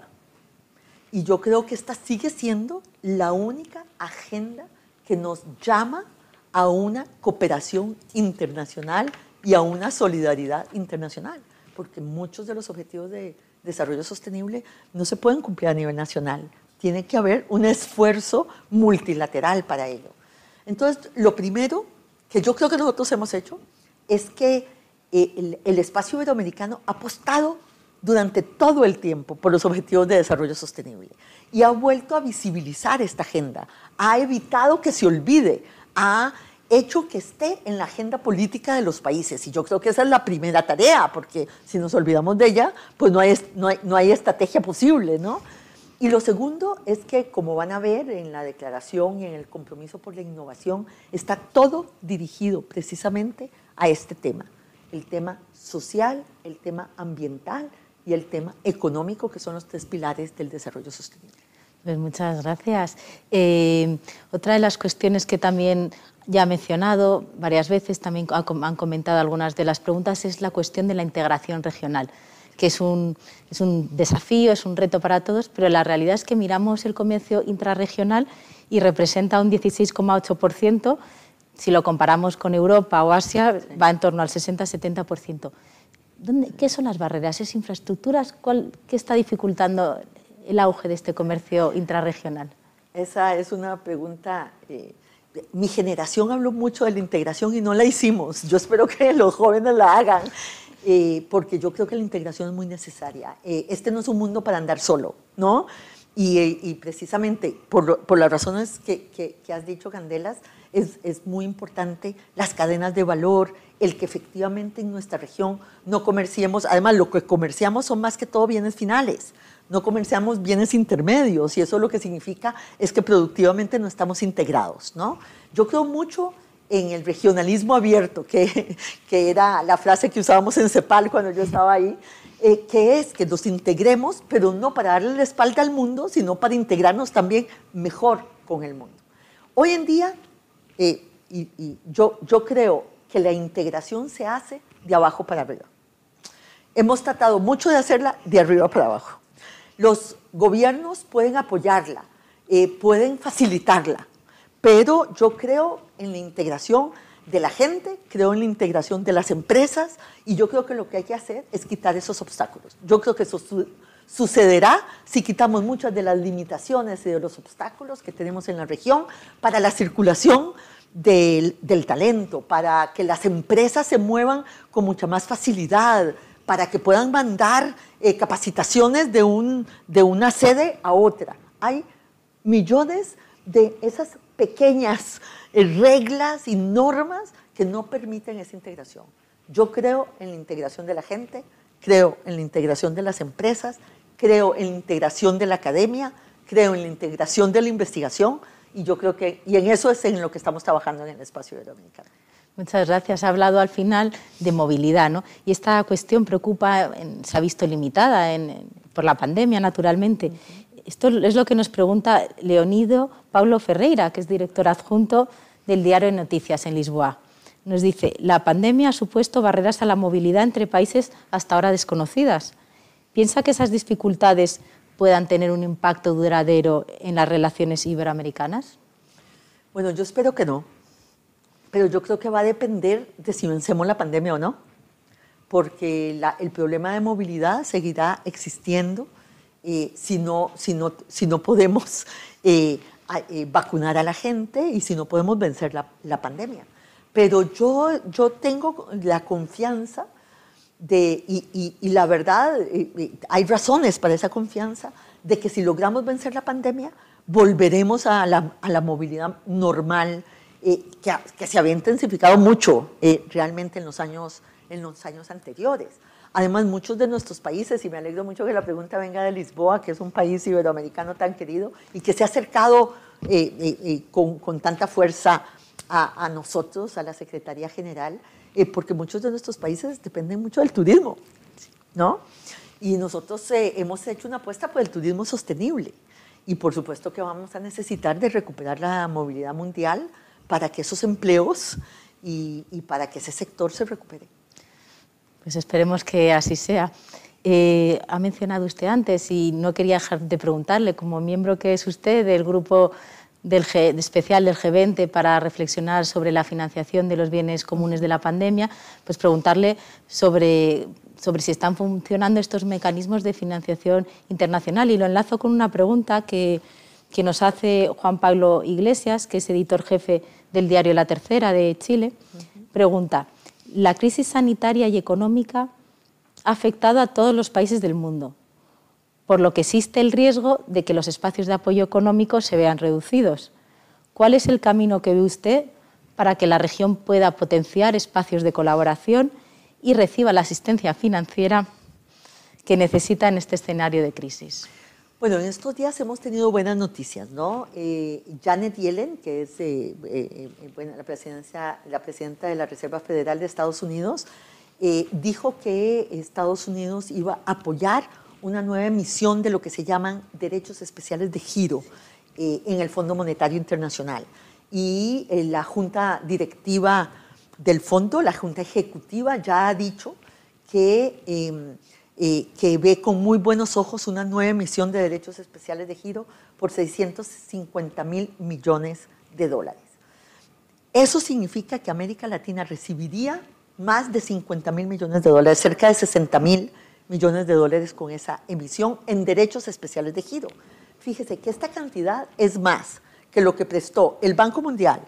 Y yo creo que esta sigue siendo la única agenda que nos llama a una cooperación internacional y a una solidaridad internacional, porque muchos de los objetivos de desarrollo sostenible no se pueden cumplir a nivel nacional. Tiene que haber un esfuerzo multilateral para ello. Entonces, lo primero que yo creo que nosotros hemos hecho es que eh, el, espacio iberoamericano ha apostado durante todo el tiempo por los objetivos de desarrollo sostenible y ha vuelto a visibilizar esta agenda, ha evitado que se olvide, ha hecho que esté en la agenda política de los países. Y yo creo que esa es la primera tarea, porque si nos olvidamos de ella, pues no hay, no hay, no hay estrategia posible, ¿no? Y lo segundo es que, como van a ver en la declaración y en el compromiso por la innovación, está todo dirigido precisamente a este tema, el tema social, el tema ambiental y el tema económico, que son los tres pilares del desarrollo sostenible. Pues muchas gracias. Eh, otra de las cuestiones que también ya mencionado varias veces, también han comentado algunas de las preguntas, es la cuestión de la integración regional, que es un, es un desafío, es un reto para todos, pero la realidad es que miramos el comercio intrarregional y representa un 16,8% si lo comparamos con Europa o Asia, va en torno al 60-70%. ¿Qué son las barreras? ¿Es infraestructuras? ¿Qué está dificultando el auge de este comercio intrarregional? Esa es una pregunta. Eh, mi generación habló mucho de la integración y no la hicimos. Yo espero que los jóvenes la hagan, eh, porque yo creo que la integración es muy necesaria. Eh, este no es un mundo para andar solo, ¿no? Y, precisamente por, por, las razones que, que, que has dicho, Candelas, es, es, muy importante las cadenas de valor, el que efectivamente en nuestra región no comerciemos, además lo que comerciamos son más que todo bienes finales, no comerciamos bienes intermedios y eso lo que significa es que productivamente no estamos integrados. ¿no? Yo creo mucho en el regionalismo abierto, que, era la frase que usábamos en CEPAL cuando yo estaba ahí, eh, que es que nos integremos, pero no para darle la espalda al mundo, sino para integrarnos también mejor con el mundo. Hoy en día eh, y, yo creo que la integración se hace de abajo para arriba. Hemos tratado mucho de hacerla de arriba para abajo. Los gobiernos pueden apoyarla, eh, pueden facilitarla, pero yo creo en la integración de la gente, creo en la integración de las empresas y yo creo que lo que hay que hacer es quitar esos obstáculos. Yo creo que eso sucederá si quitamos muchas de las limitaciones y de los obstáculos que tenemos en la región para la circulación del, talento, para que las empresas se muevan con mucha más facilidad, para que puedan mandar eh, capacitaciones de, un, de una sede a otra. Hay millones de esas pequeñas eh, reglas y normas que no permiten esa integración. Yo creo en la integración de la gente, creo en la integración de las empresas, creo en la integración de la academia, creo en la integración de la investigación Y yo creo que, y en eso es en lo que estamos trabajando en el espacio iberoamericano. Muchas gracias. Ha hablado al final de movilidad, ¿no? Y esta cuestión preocupa, se ha visto limitada por la pandemia, naturalmente. Esto es lo que nos pregunta Leonido Paulo Ferreira, que es director adjunto del diario de Noticias en Lisboa. Nos dice, la pandemia ha supuesto barreras a la movilidad entre países hasta ahora desconocidas. ¿Piensa que esas dificultades puedan tener un impacto duradero en las relaciones iberoamericanas? Bueno, yo espero que no, pero yo creo que va a depender de si vencemos la pandemia o no, porque el problema de movilidad seguirá existiendo eh, si, no, podemos eh, eh, vacunar a la gente y si no podemos vencer la, la pandemia. Pero yo, yo tengo la confianza de, y, y, la verdad, hay razones para esa confianza, de que si logramos vencer la pandemia, volveremos a la, a la movilidad normal, que, que, se había intensificado mucho realmente en los, años, en los años anteriores. Además, muchos de nuestros países, y me alegro mucho que la pregunta venga de Lisboa, que es un país iberoamericano tan querido y que se ha acercado eh, eh, eh, con, con, tanta fuerza a, a, nosotros, a la Secretaría General, porque muchos de nuestros países dependen mucho del turismo, ¿no? Y nosotros hemos hecho una apuesta por el turismo sostenible. Y por supuesto que vamos a necesitar de recuperar la movilidad mundial para que esos empleos y, para que ese sector se recupere. Pues esperemos que así sea. Eh, ha mencionado usted antes y no quería dejar de preguntarle, como miembro que es usted del grupo especial del G20 para reflexionar sobre la financiación de los bienes comunes de la pandemia, pues preguntarle sobre, sobre si están funcionando estos mecanismos de financiación internacional. Y lo enlazo con una pregunta que, que nos hace Juan Pablo Iglesias, que es editor jefe del diario La Tercera de Chile. Pregunta, la crisis sanitaria y económica ha afectado a todos los países del mundo, por lo que existe el riesgo de que los espacios de apoyo económico se vean reducidos. ¿Cuál es el camino que ve usted para que la región pueda potenciar espacios de colaboración y reciba la asistencia financiera que necesita en este escenario de crisis? Bueno, en estos días hemos tenido buenas noticias, ¿no? Eh, Janet Yellen, que es eh, eh, la, la presidenta de la Reserva Federal de Estados Unidos, dijo que Estados Unidos iba a apoyar una nueva emisión de lo que se llaman derechos especiales de giro en el Fondo Monetario Internacional. Y la Junta Directiva del Fondo, la Junta Ejecutiva, ya ha dicho que em, eh, que ve con muy buenos ojos una nueva emisión de derechos especiales de giro por 650 mil millones de dólares. Eso significa que América Latina recibiría más de 50 mil millones de dólares, cerca de 60 mil millones de dólares con esa emisión en derechos especiales de giro. Fíjese que esta cantidad es más que lo que prestó el Banco Mundial,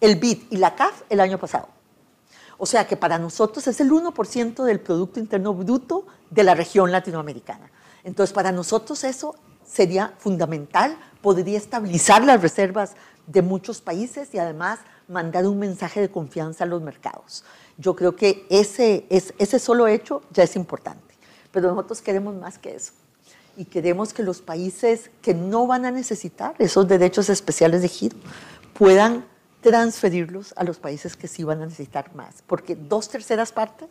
el BID y la CAF el año pasado. O sea que para nosotros es el 1% del Producto Interno Bruto de la región latinoamericana. Entonces, para nosotros eso sería fundamental, podría estabilizar las reservas de muchos países y además mandar un mensaje de confianza a los mercados. Yo creo que ese, ese solo hecho ya es importante, pero nosotros queremos más que eso. Y queremos que los países que no van a necesitar esos derechos especiales de giro puedan transferirlos a los países que sí van a necesitar más, porque dos terceras partes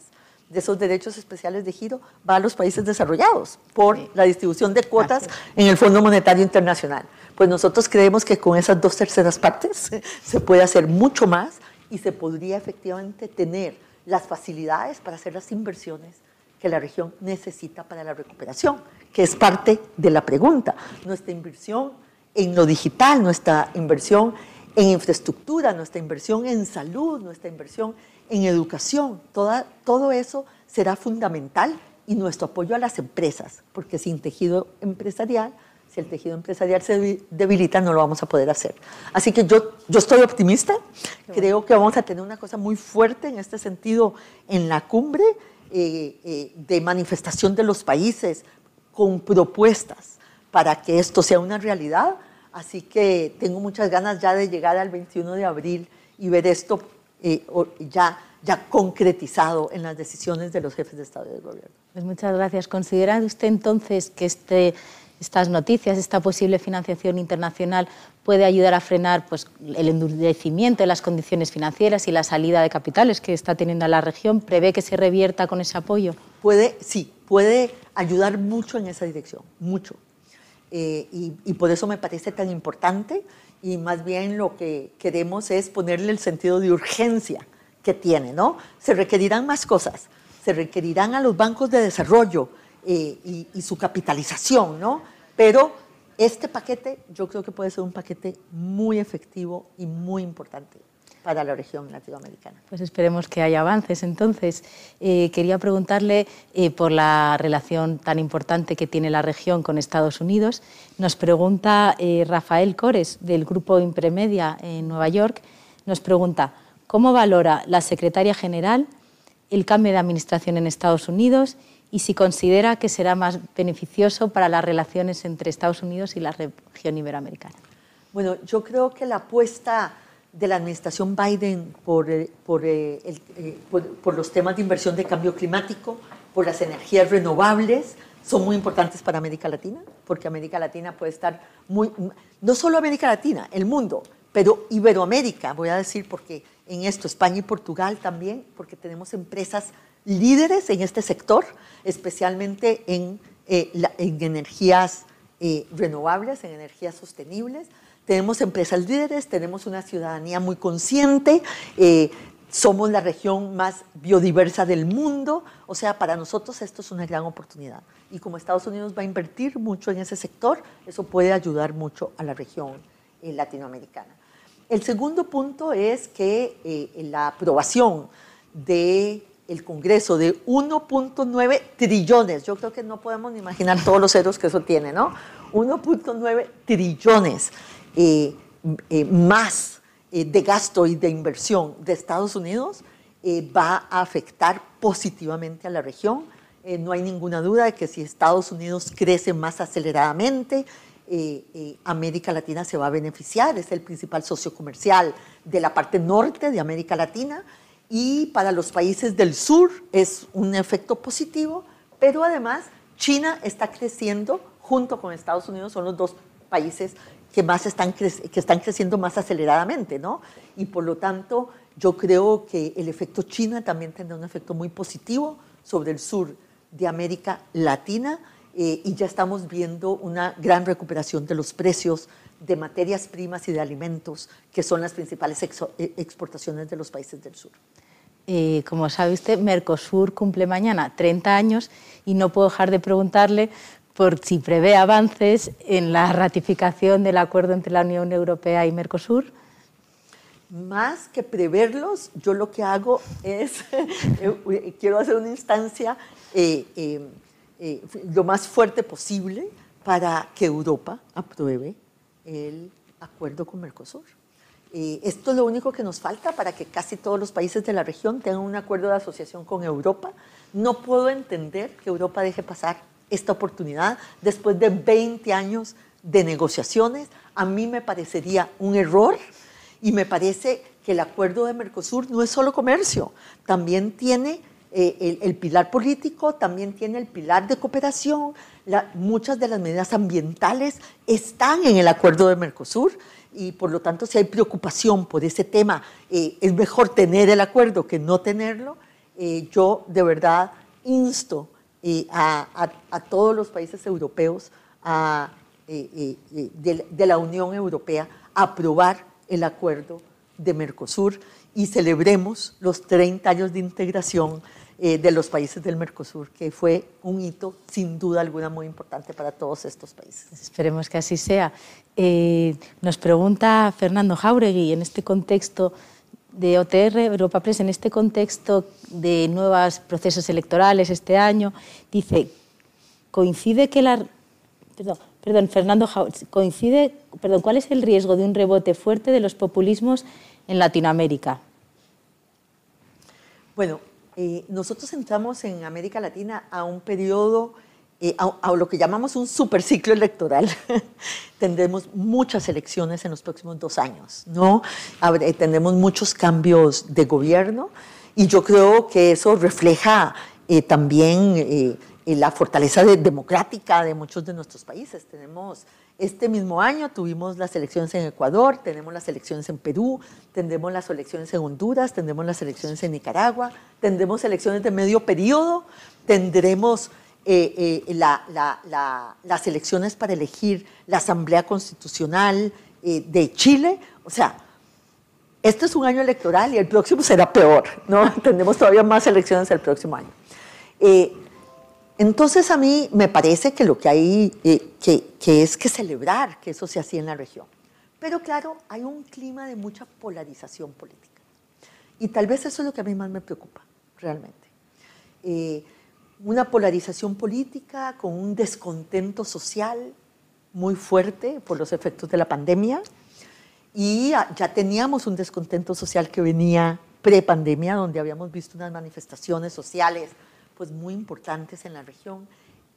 de esos derechos especiales de giro va a los países desarrollados por la distribución de cuotas en el Fondo Monetario Internacional. Pues nosotros creemos que con esas dos terceras partes se puede hacer mucho más y se podría efectivamente tener las facilidades para hacer las inversiones que la región necesita para la recuperación, que es parte de la pregunta. Nuestra inversión en lo digital, nuestra inversión en infraestructura, nuestra inversión en salud, nuestra inversión en educación, toda, todo eso será fundamental y nuestro apoyo a las empresas, porque sin tejido empresarial, si el tejido empresarial se debilita, no lo vamos a poder hacer. Así que yo, yo estoy optimista, creo que vamos a tener una cosa muy fuerte en este sentido en la cumbre eh, eh, de manifestación de los países con propuestas para que esto sea una realidad. Así que tengo muchas ganas ya de llegar al 21 de abril y ver esto eh, ya, ya concretizado en las decisiones de los jefes de Estado y de Gobierno. Pues muchas gracias. ¿Considera usted entonces que este, estas noticias, esta posible financiación internacional puede ayudar a frenar pues, el endurecimiento de las condiciones financieras y la salida de capitales que está teniendo la región? ¿Prevé que se revierta con ese apoyo? Puede, sí, puede ayudar mucho en esa dirección, mucho. Eh, y, y, por eso me parece tan importante y más bien lo que queremos es ponerle el sentido de urgencia que tiene, ¿no? Se requerirán más cosas, se requerirán a los bancos de desarrollo eh, y, y, su capitalización, ¿no? Pero este paquete yo creo que puede ser un paquete muy efectivo y muy importante para la región latinoamericana. Pues esperemos que haya avances. Entonces, eh, quería preguntarle eh, por la relación tan importante que tiene la región con Estados Unidos. Nos pregunta eh, Rafael Cores, del Grupo Impremedia en Nueva York, nos pregunta, ¿cómo valora la secretaria general el cambio de administración en Estados Unidos y si considera que será más beneficioso para las relaciones entre Estados Unidos y la región iberoamericana? Bueno, yo creo que la apuesta de la administración Biden por, eh, eh, eh, por, por, los temas de inversión de cambio climático, por las energías renovables, son muy importantes para América Latina, porque América Latina puede estar muy, no solo América Latina, el mundo, pero Iberoamérica, voy a decir, porque en esto España y Portugal también, porque tenemos empresas líderes en este sector, especialmente en, en energías renovables, en energías sostenibles, tenemos empresas líderes, tenemos una ciudadanía muy consciente, eh, somos la región más biodiversa del mundo, o sea, para nosotros esto es una gran oportunidad. Y como Estados Unidos va a invertir mucho en ese sector, eso puede ayudar mucho a la región eh, latinoamericana. El segundo punto es que eh, la aprobación del el Congreso de 1.9 trillones, yo creo que no podemos ni imaginar todos los ceros que eso tiene, ¿no? 1.9 trillones eh, eh, más eh, de gasto y de inversión de Estados Unidos va a afectar positivamente a la región. No hay ninguna duda de que si Estados Unidos crece más aceleradamente, América Latina se va a beneficiar. Es el principal socio comercial de la parte norte de América Latina y para los países del sur es un efecto positivo, pero además China está creciendo junto con Estados Unidos, son los dos países que, más están, que están creciendo más aceleradamente, ¿no? Y por lo tanto, yo creo que el efecto China también tendrá un efecto muy positivo sobre el sur de América Latina eh, y ya estamos viendo una gran recuperación de los precios de materias primas y de alimentos, que son las principales eh, exportaciones de los países del sur. Eh, como sabe usted, Mercosur cumple mañana 30 años y no puedo dejar de preguntarle por si prevé avances en la ratificación del acuerdo entre la Unión Europea y Mercosur. Más que preverlos, yo lo que hago es, eh, quiero hacer una instancia eh, eh, eh, lo más fuerte posible para que Europa apruebe el acuerdo con Mercosur. Eh, esto es lo único que nos falta para que casi todos los países de la región tengan un acuerdo de asociación con Europa. No puedo entender que Europa deje pasar esta oportunidad después de 20 años de negociaciones. A mí me parecería un error y me parece que el acuerdo de Mercosur no es solo comercio, también tiene eh, el, el, pilar político, también tiene el pilar de cooperación. La, muchas de las medidas ambientales están en el acuerdo de Mercosur y por lo tanto si hay preocupación por ese tema, eh, es mejor tener el acuerdo que no tenerlo. Eh, yo de verdad insto eh, a, a, todos los países europeos a, eh, eh, de, de, la Unión Europea a aprobar el acuerdo de Mercosur y celebremos los 30 años de integración eh, de los países del Mercosur, que fue un hito sin duda alguna muy importante para todos estos países. Esperemos que así sea. nos pregunta Fernando Jauregui en este contexto de OTR, Europa Press, en este contexto de nuevos procesos electorales este año, dice, coincide que la... Perdón, Fernando, coincide, perdón, ¿cuál es el riesgo de un rebote fuerte de los populismos en Latinoamérica? Bueno, eh, nosotros entramos en América Latina a un periodo eh, a, a, lo que llamamos un superciclo electoral. tendremos muchas elecciones en los próximos dos años, ¿no? Habrá, tendremos muchos cambios de gobierno y yo creo que eso refleja eh, también eh, la fortaleza democrática de muchos de nuestros países. Tenemos, este mismo año tuvimos las elecciones en Ecuador, tenemos las elecciones en Perú, tendremos las elecciones en Honduras, tendremos las elecciones en Nicaragua, tendremos elecciones de medio periodo, tendremos eh, eh, las elecciones para elegir la Asamblea Constitucional eh, de Chile. O sea, este es un año electoral y el próximo será peor, ¿no? Tendremos todavía más elecciones el próximo año. entonces a mí me parece que lo que hay que, que es que celebrar que eso se hacía en la región. Pero claro, hay un clima de mucha polarización política. Y tal vez eso es lo que a mí más me preocupa, realmente. Eh, una polarización política con un descontento social muy fuerte por los efectos de la pandemia y ya teníamos un descontento social que venía pre-pandemia, donde habíamos visto unas manifestaciones sociales pues muy importantes en la región.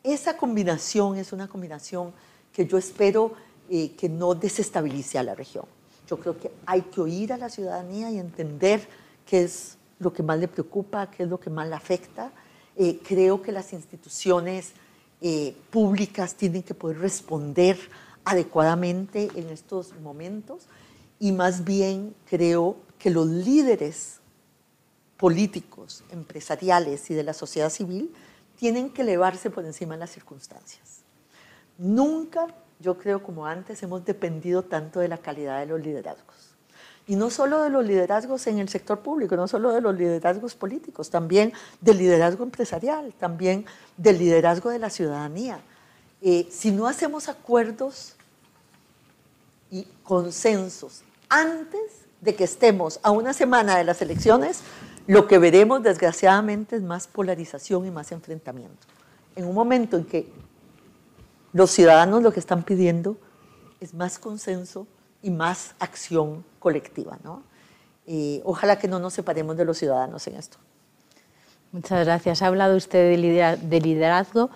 Esa combinación es una combinación que yo espero eh, que no desestabilice a la región. Yo creo que hay que oír a la ciudadanía y entender qué es lo que más le preocupa, qué es lo que más le afecta eh, creo que las instituciones eh, públicas tienen que poder responder adecuadamente en estos momentos y más bien creo que los líderes políticos, empresariales y de la sociedad civil tienen que elevarse por encima de las circunstancias. Nunca, yo creo como antes, hemos dependido tanto de la calidad de los liderazgos. Y no solo de los liderazgos en el sector público, no solo de los liderazgos políticos, también del liderazgo empresarial, también del liderazgo de la ciudadanía. Eh, si no hacemos acuerdos y consensos antes de que estemos a una semana de las elecciones, lo que veremos desgraciadamente es más polarización y más enfrentamiento. En un momento en que los ciudadanos lo que están pidiendo es más consenso, y más acción colectiva. ¿no? ojalá que no nos separemos de los ciudadanos en esto. Muchas gracias. Ha hablado usted de liderazgo.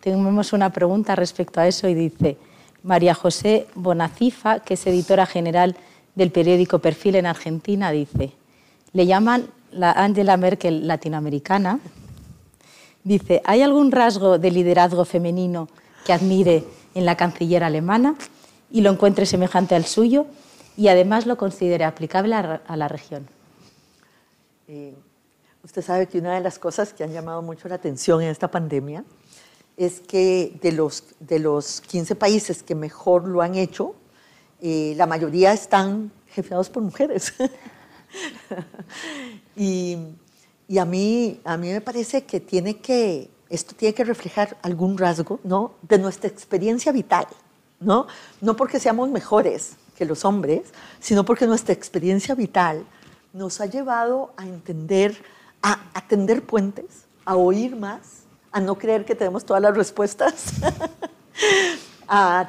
Tenemos una pregunta respecto a eso y dice María José Bonacifa, que es editora general del periódico Perfil en Argentina, dice, le llaman la Angela Merkel latinoamericana. Dice, ¿hay algún rasgo de liderazgo femenino que admire en la canciller alemana? Y lo encuentre semejante al suyo y además lo considere aplicable a, la región. Eh, usted sabe que una de las cosas que han llamado mucho la atención en esta pandemia es que de los, de los 15 países que mejor lo han hecho, eh, la mayoría están jefeados por mujeres. y, y a, mí, a mí me parece que, tiene que esto tiene que reflejar algún rasgo ¿no? de nuestra experiencia vital. ¿No? No porque seamos mejores que los hombres, sino porque nuestra experiencia vital nos ha llevado a entender, a atender puentes, a oír más, a no creer que tenemos todas las respuestas, a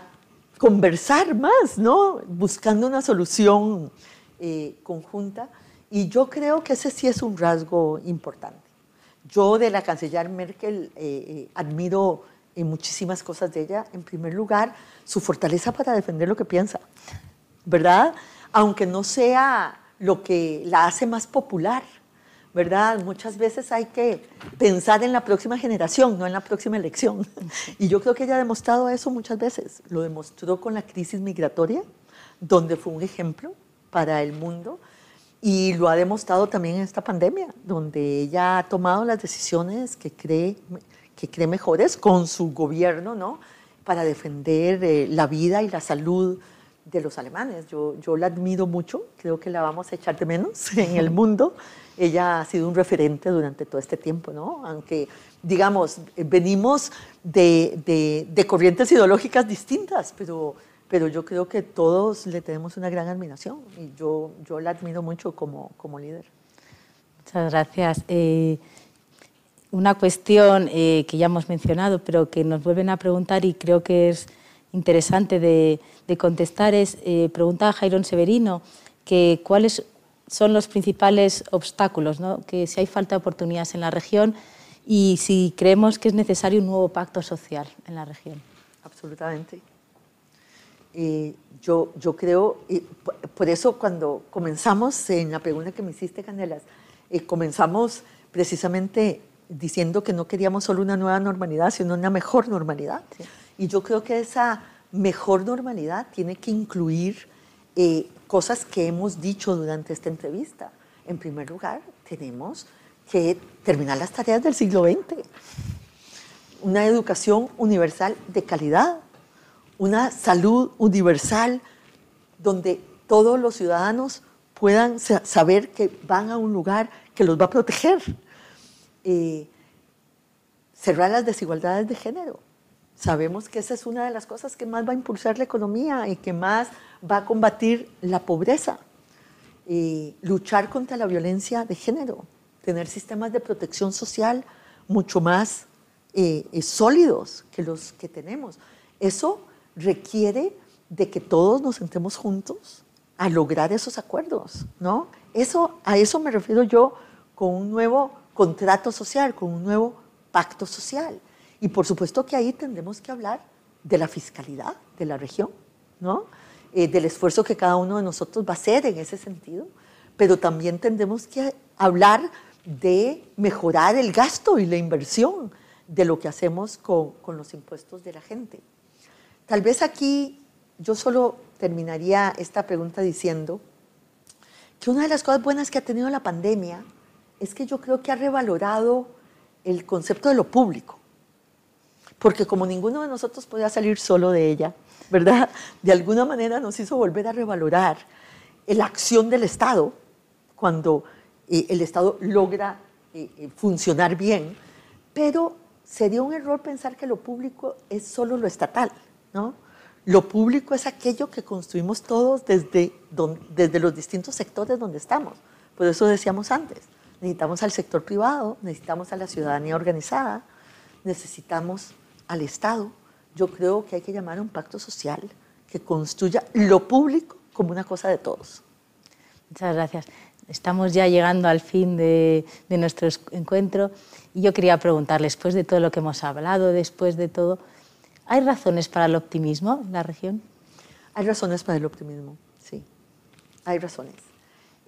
conversar más, ¿no? Buscando una solución eh, conjunta. Y yo creo que ese sí es un rasgo importante. Yo de la canciller Merkel eh, eh, admiro muchísimas cosas de ella. En primer lugar, su fortaleza para defender lo que piensa, ¿verdad? Aunque no sea lo que la hace más popular, ¿verdad? Muchas veces hay que pensar en la próxima generación, no en la próxima elección. Y yo creo que ella ha demostrado eso muchas veces. Lo demostró con la crisis migratoria, donde fue un ejemplo para el mundo. Y lo ha demostrado también en esta pandemia, donde ella ha tomado las decisiones que cree que cree mejores con su gobierno, ¿no? Para defender eh, la vida y la salud de los alemanes. Yo, yo la admiro mucho, creo que la vamos a echar de menos en el mundo. Ella ha sido un referente durante todo este tiempo, ¿no? Aunque, digamos, venimos de, de, de corrientes ideológicas distintas, pero, pero yo creo que todos le tenemos una gran admiración y yo, yo la admiro mucho como, como líder. Muchas gracias. Eh, una cuestión eh, que ya hemos mencionado, pero que nos vuelven a preguntar y creo que es interesante de, contestar es, eh, pregunta a Jairón Severino, que cuáles son los principales obstáculos, ¿no? que si hay falta de oportunidades en la región y si creemos que es necesario un nuevo pacto social en la región. Absolutamente. Eh, yo, yo creo, por eso cuando comenzamos en la pregunta que me hiciste, Canelas, comenzamos precisamente diciendo que no queríamos solo una nueva normalidad, sino una mejor normalidad. Y yo creo que esa mejor normalidad tiene que incluir eh, cosas que hemos dicho durante esta entrevista. En primer lugar, tenemos que terminar las tareas del siglo XX. Una educación universal de calidad, una salud universal donde todos los ciudadanos puedan saber que van a un lugar que los va a proteger. Eh, cerrar las desigualdades de género. Sabemos que esa es una de las cosas que más va a impulsar la economía y que más va a combatir la pobreza. Eh, luchar contra la violencia de género, tener sistemas de protección social mucho más eh, sólidos que los que tenemos. Eso requiere de que todos nos sentemos juntos a lograr esos acuerdos, ¿no? Eso, a eso me refiero yo con un nuevo contrato social, con un nuevo pacto social. Y por supuesto que ahí tendremos que hablar de la fiscalidad de la región, ¿no? Eh, del esfuerzo que cada uno de nosotros va a hacer en ese sentido, pero también tendremos que hablar de mejorar el gasto y la inversión de lo que hacemos con, con los impuestos de la gente. Tal vez aquí yo solo terminaría esta pregunta diciendo que una de las cosas buenas que ha tenido la pandemia es que yo creo que ha revalorado el concepto de lo público. Porque como ninguno de nosotros podía salir solo de ella, ¿verdad? De alguna manera nos hizo volver a revalorar la acción del Estado cuando eh, el Estado logra eh, eh, funcionar bien, pero sería un error pensar que lo público es solo lo estatal, ¿no? Lo público es aquello que construimos todos desde, desde los distintos sectores donde estamos. Por eso decíamos antes, necesitamos al sector privado, necesitamos a la ciudadanía organizada, necesitamos al Estado. Yo creo que hay que llamar a un pacto social que construya lo público como una cosa de todos. Muchas gracias. Estamos ya llegando al fin de, de nuestro encuentro y yo quería preguntarle, después de todo lo que hemos hablado, después de todo, ¿Hay razones para el optimismo en la región? Hay razones para el optimismo, sí. Hay razones.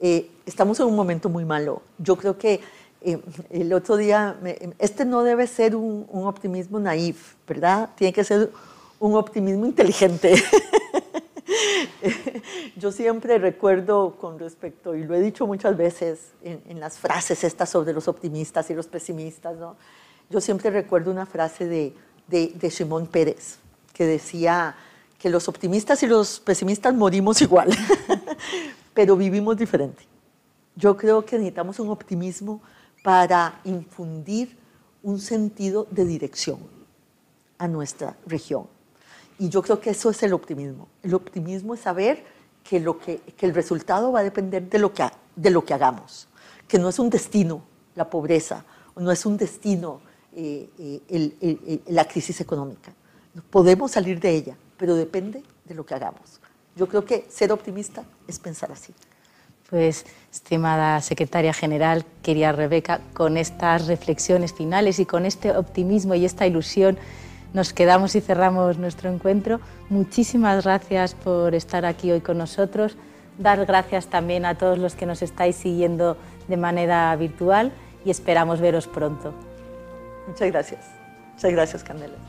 Eh, estamos en un momento muy malo. Yo creo que eh, el otro día, este no debe ser un, optimismo naif, ¿verdad? Tiene que ser un optimismo inteligente. Yo siempre recuerdo con respecto, y lo he dicho muchas veces en, en, las frases estas sobre los optimistas y los pesimistas, ¿no? Yo siempre recuerdo una frase de de, de Simón Pérez, que decía que los optimistas y los pesimistas morimos igual, pero vivimos diferente. Yo creo que necesitamos un optimismo para infundir un sentido de dirección a nuestra región. Y yo creo que eso es el optimismo. El optimismo es saber que, lo que, que el resultado va a depender de lo, que, de lo que hagamos, que no es un destino la pobreza, no es un destino eh, eh, la crisis económica. Podemos salir de ella, pero depende de lo que hagamos. Yo creo que ser optimista es pensar así. Pues, estimada secretaria general, querida Rebeca, con estas reflexiones finales y con este optimismo y esta ilusión, nos quedamos y cerramos nuestro encuentro. Muchísimas gracias por estar aquí hoy con nosotros. Dar gracias también a todos los que nos estáis siguiendo de manera virtual y esperamos veros pronto. Muchas gracias. Muchas gracias, Candela.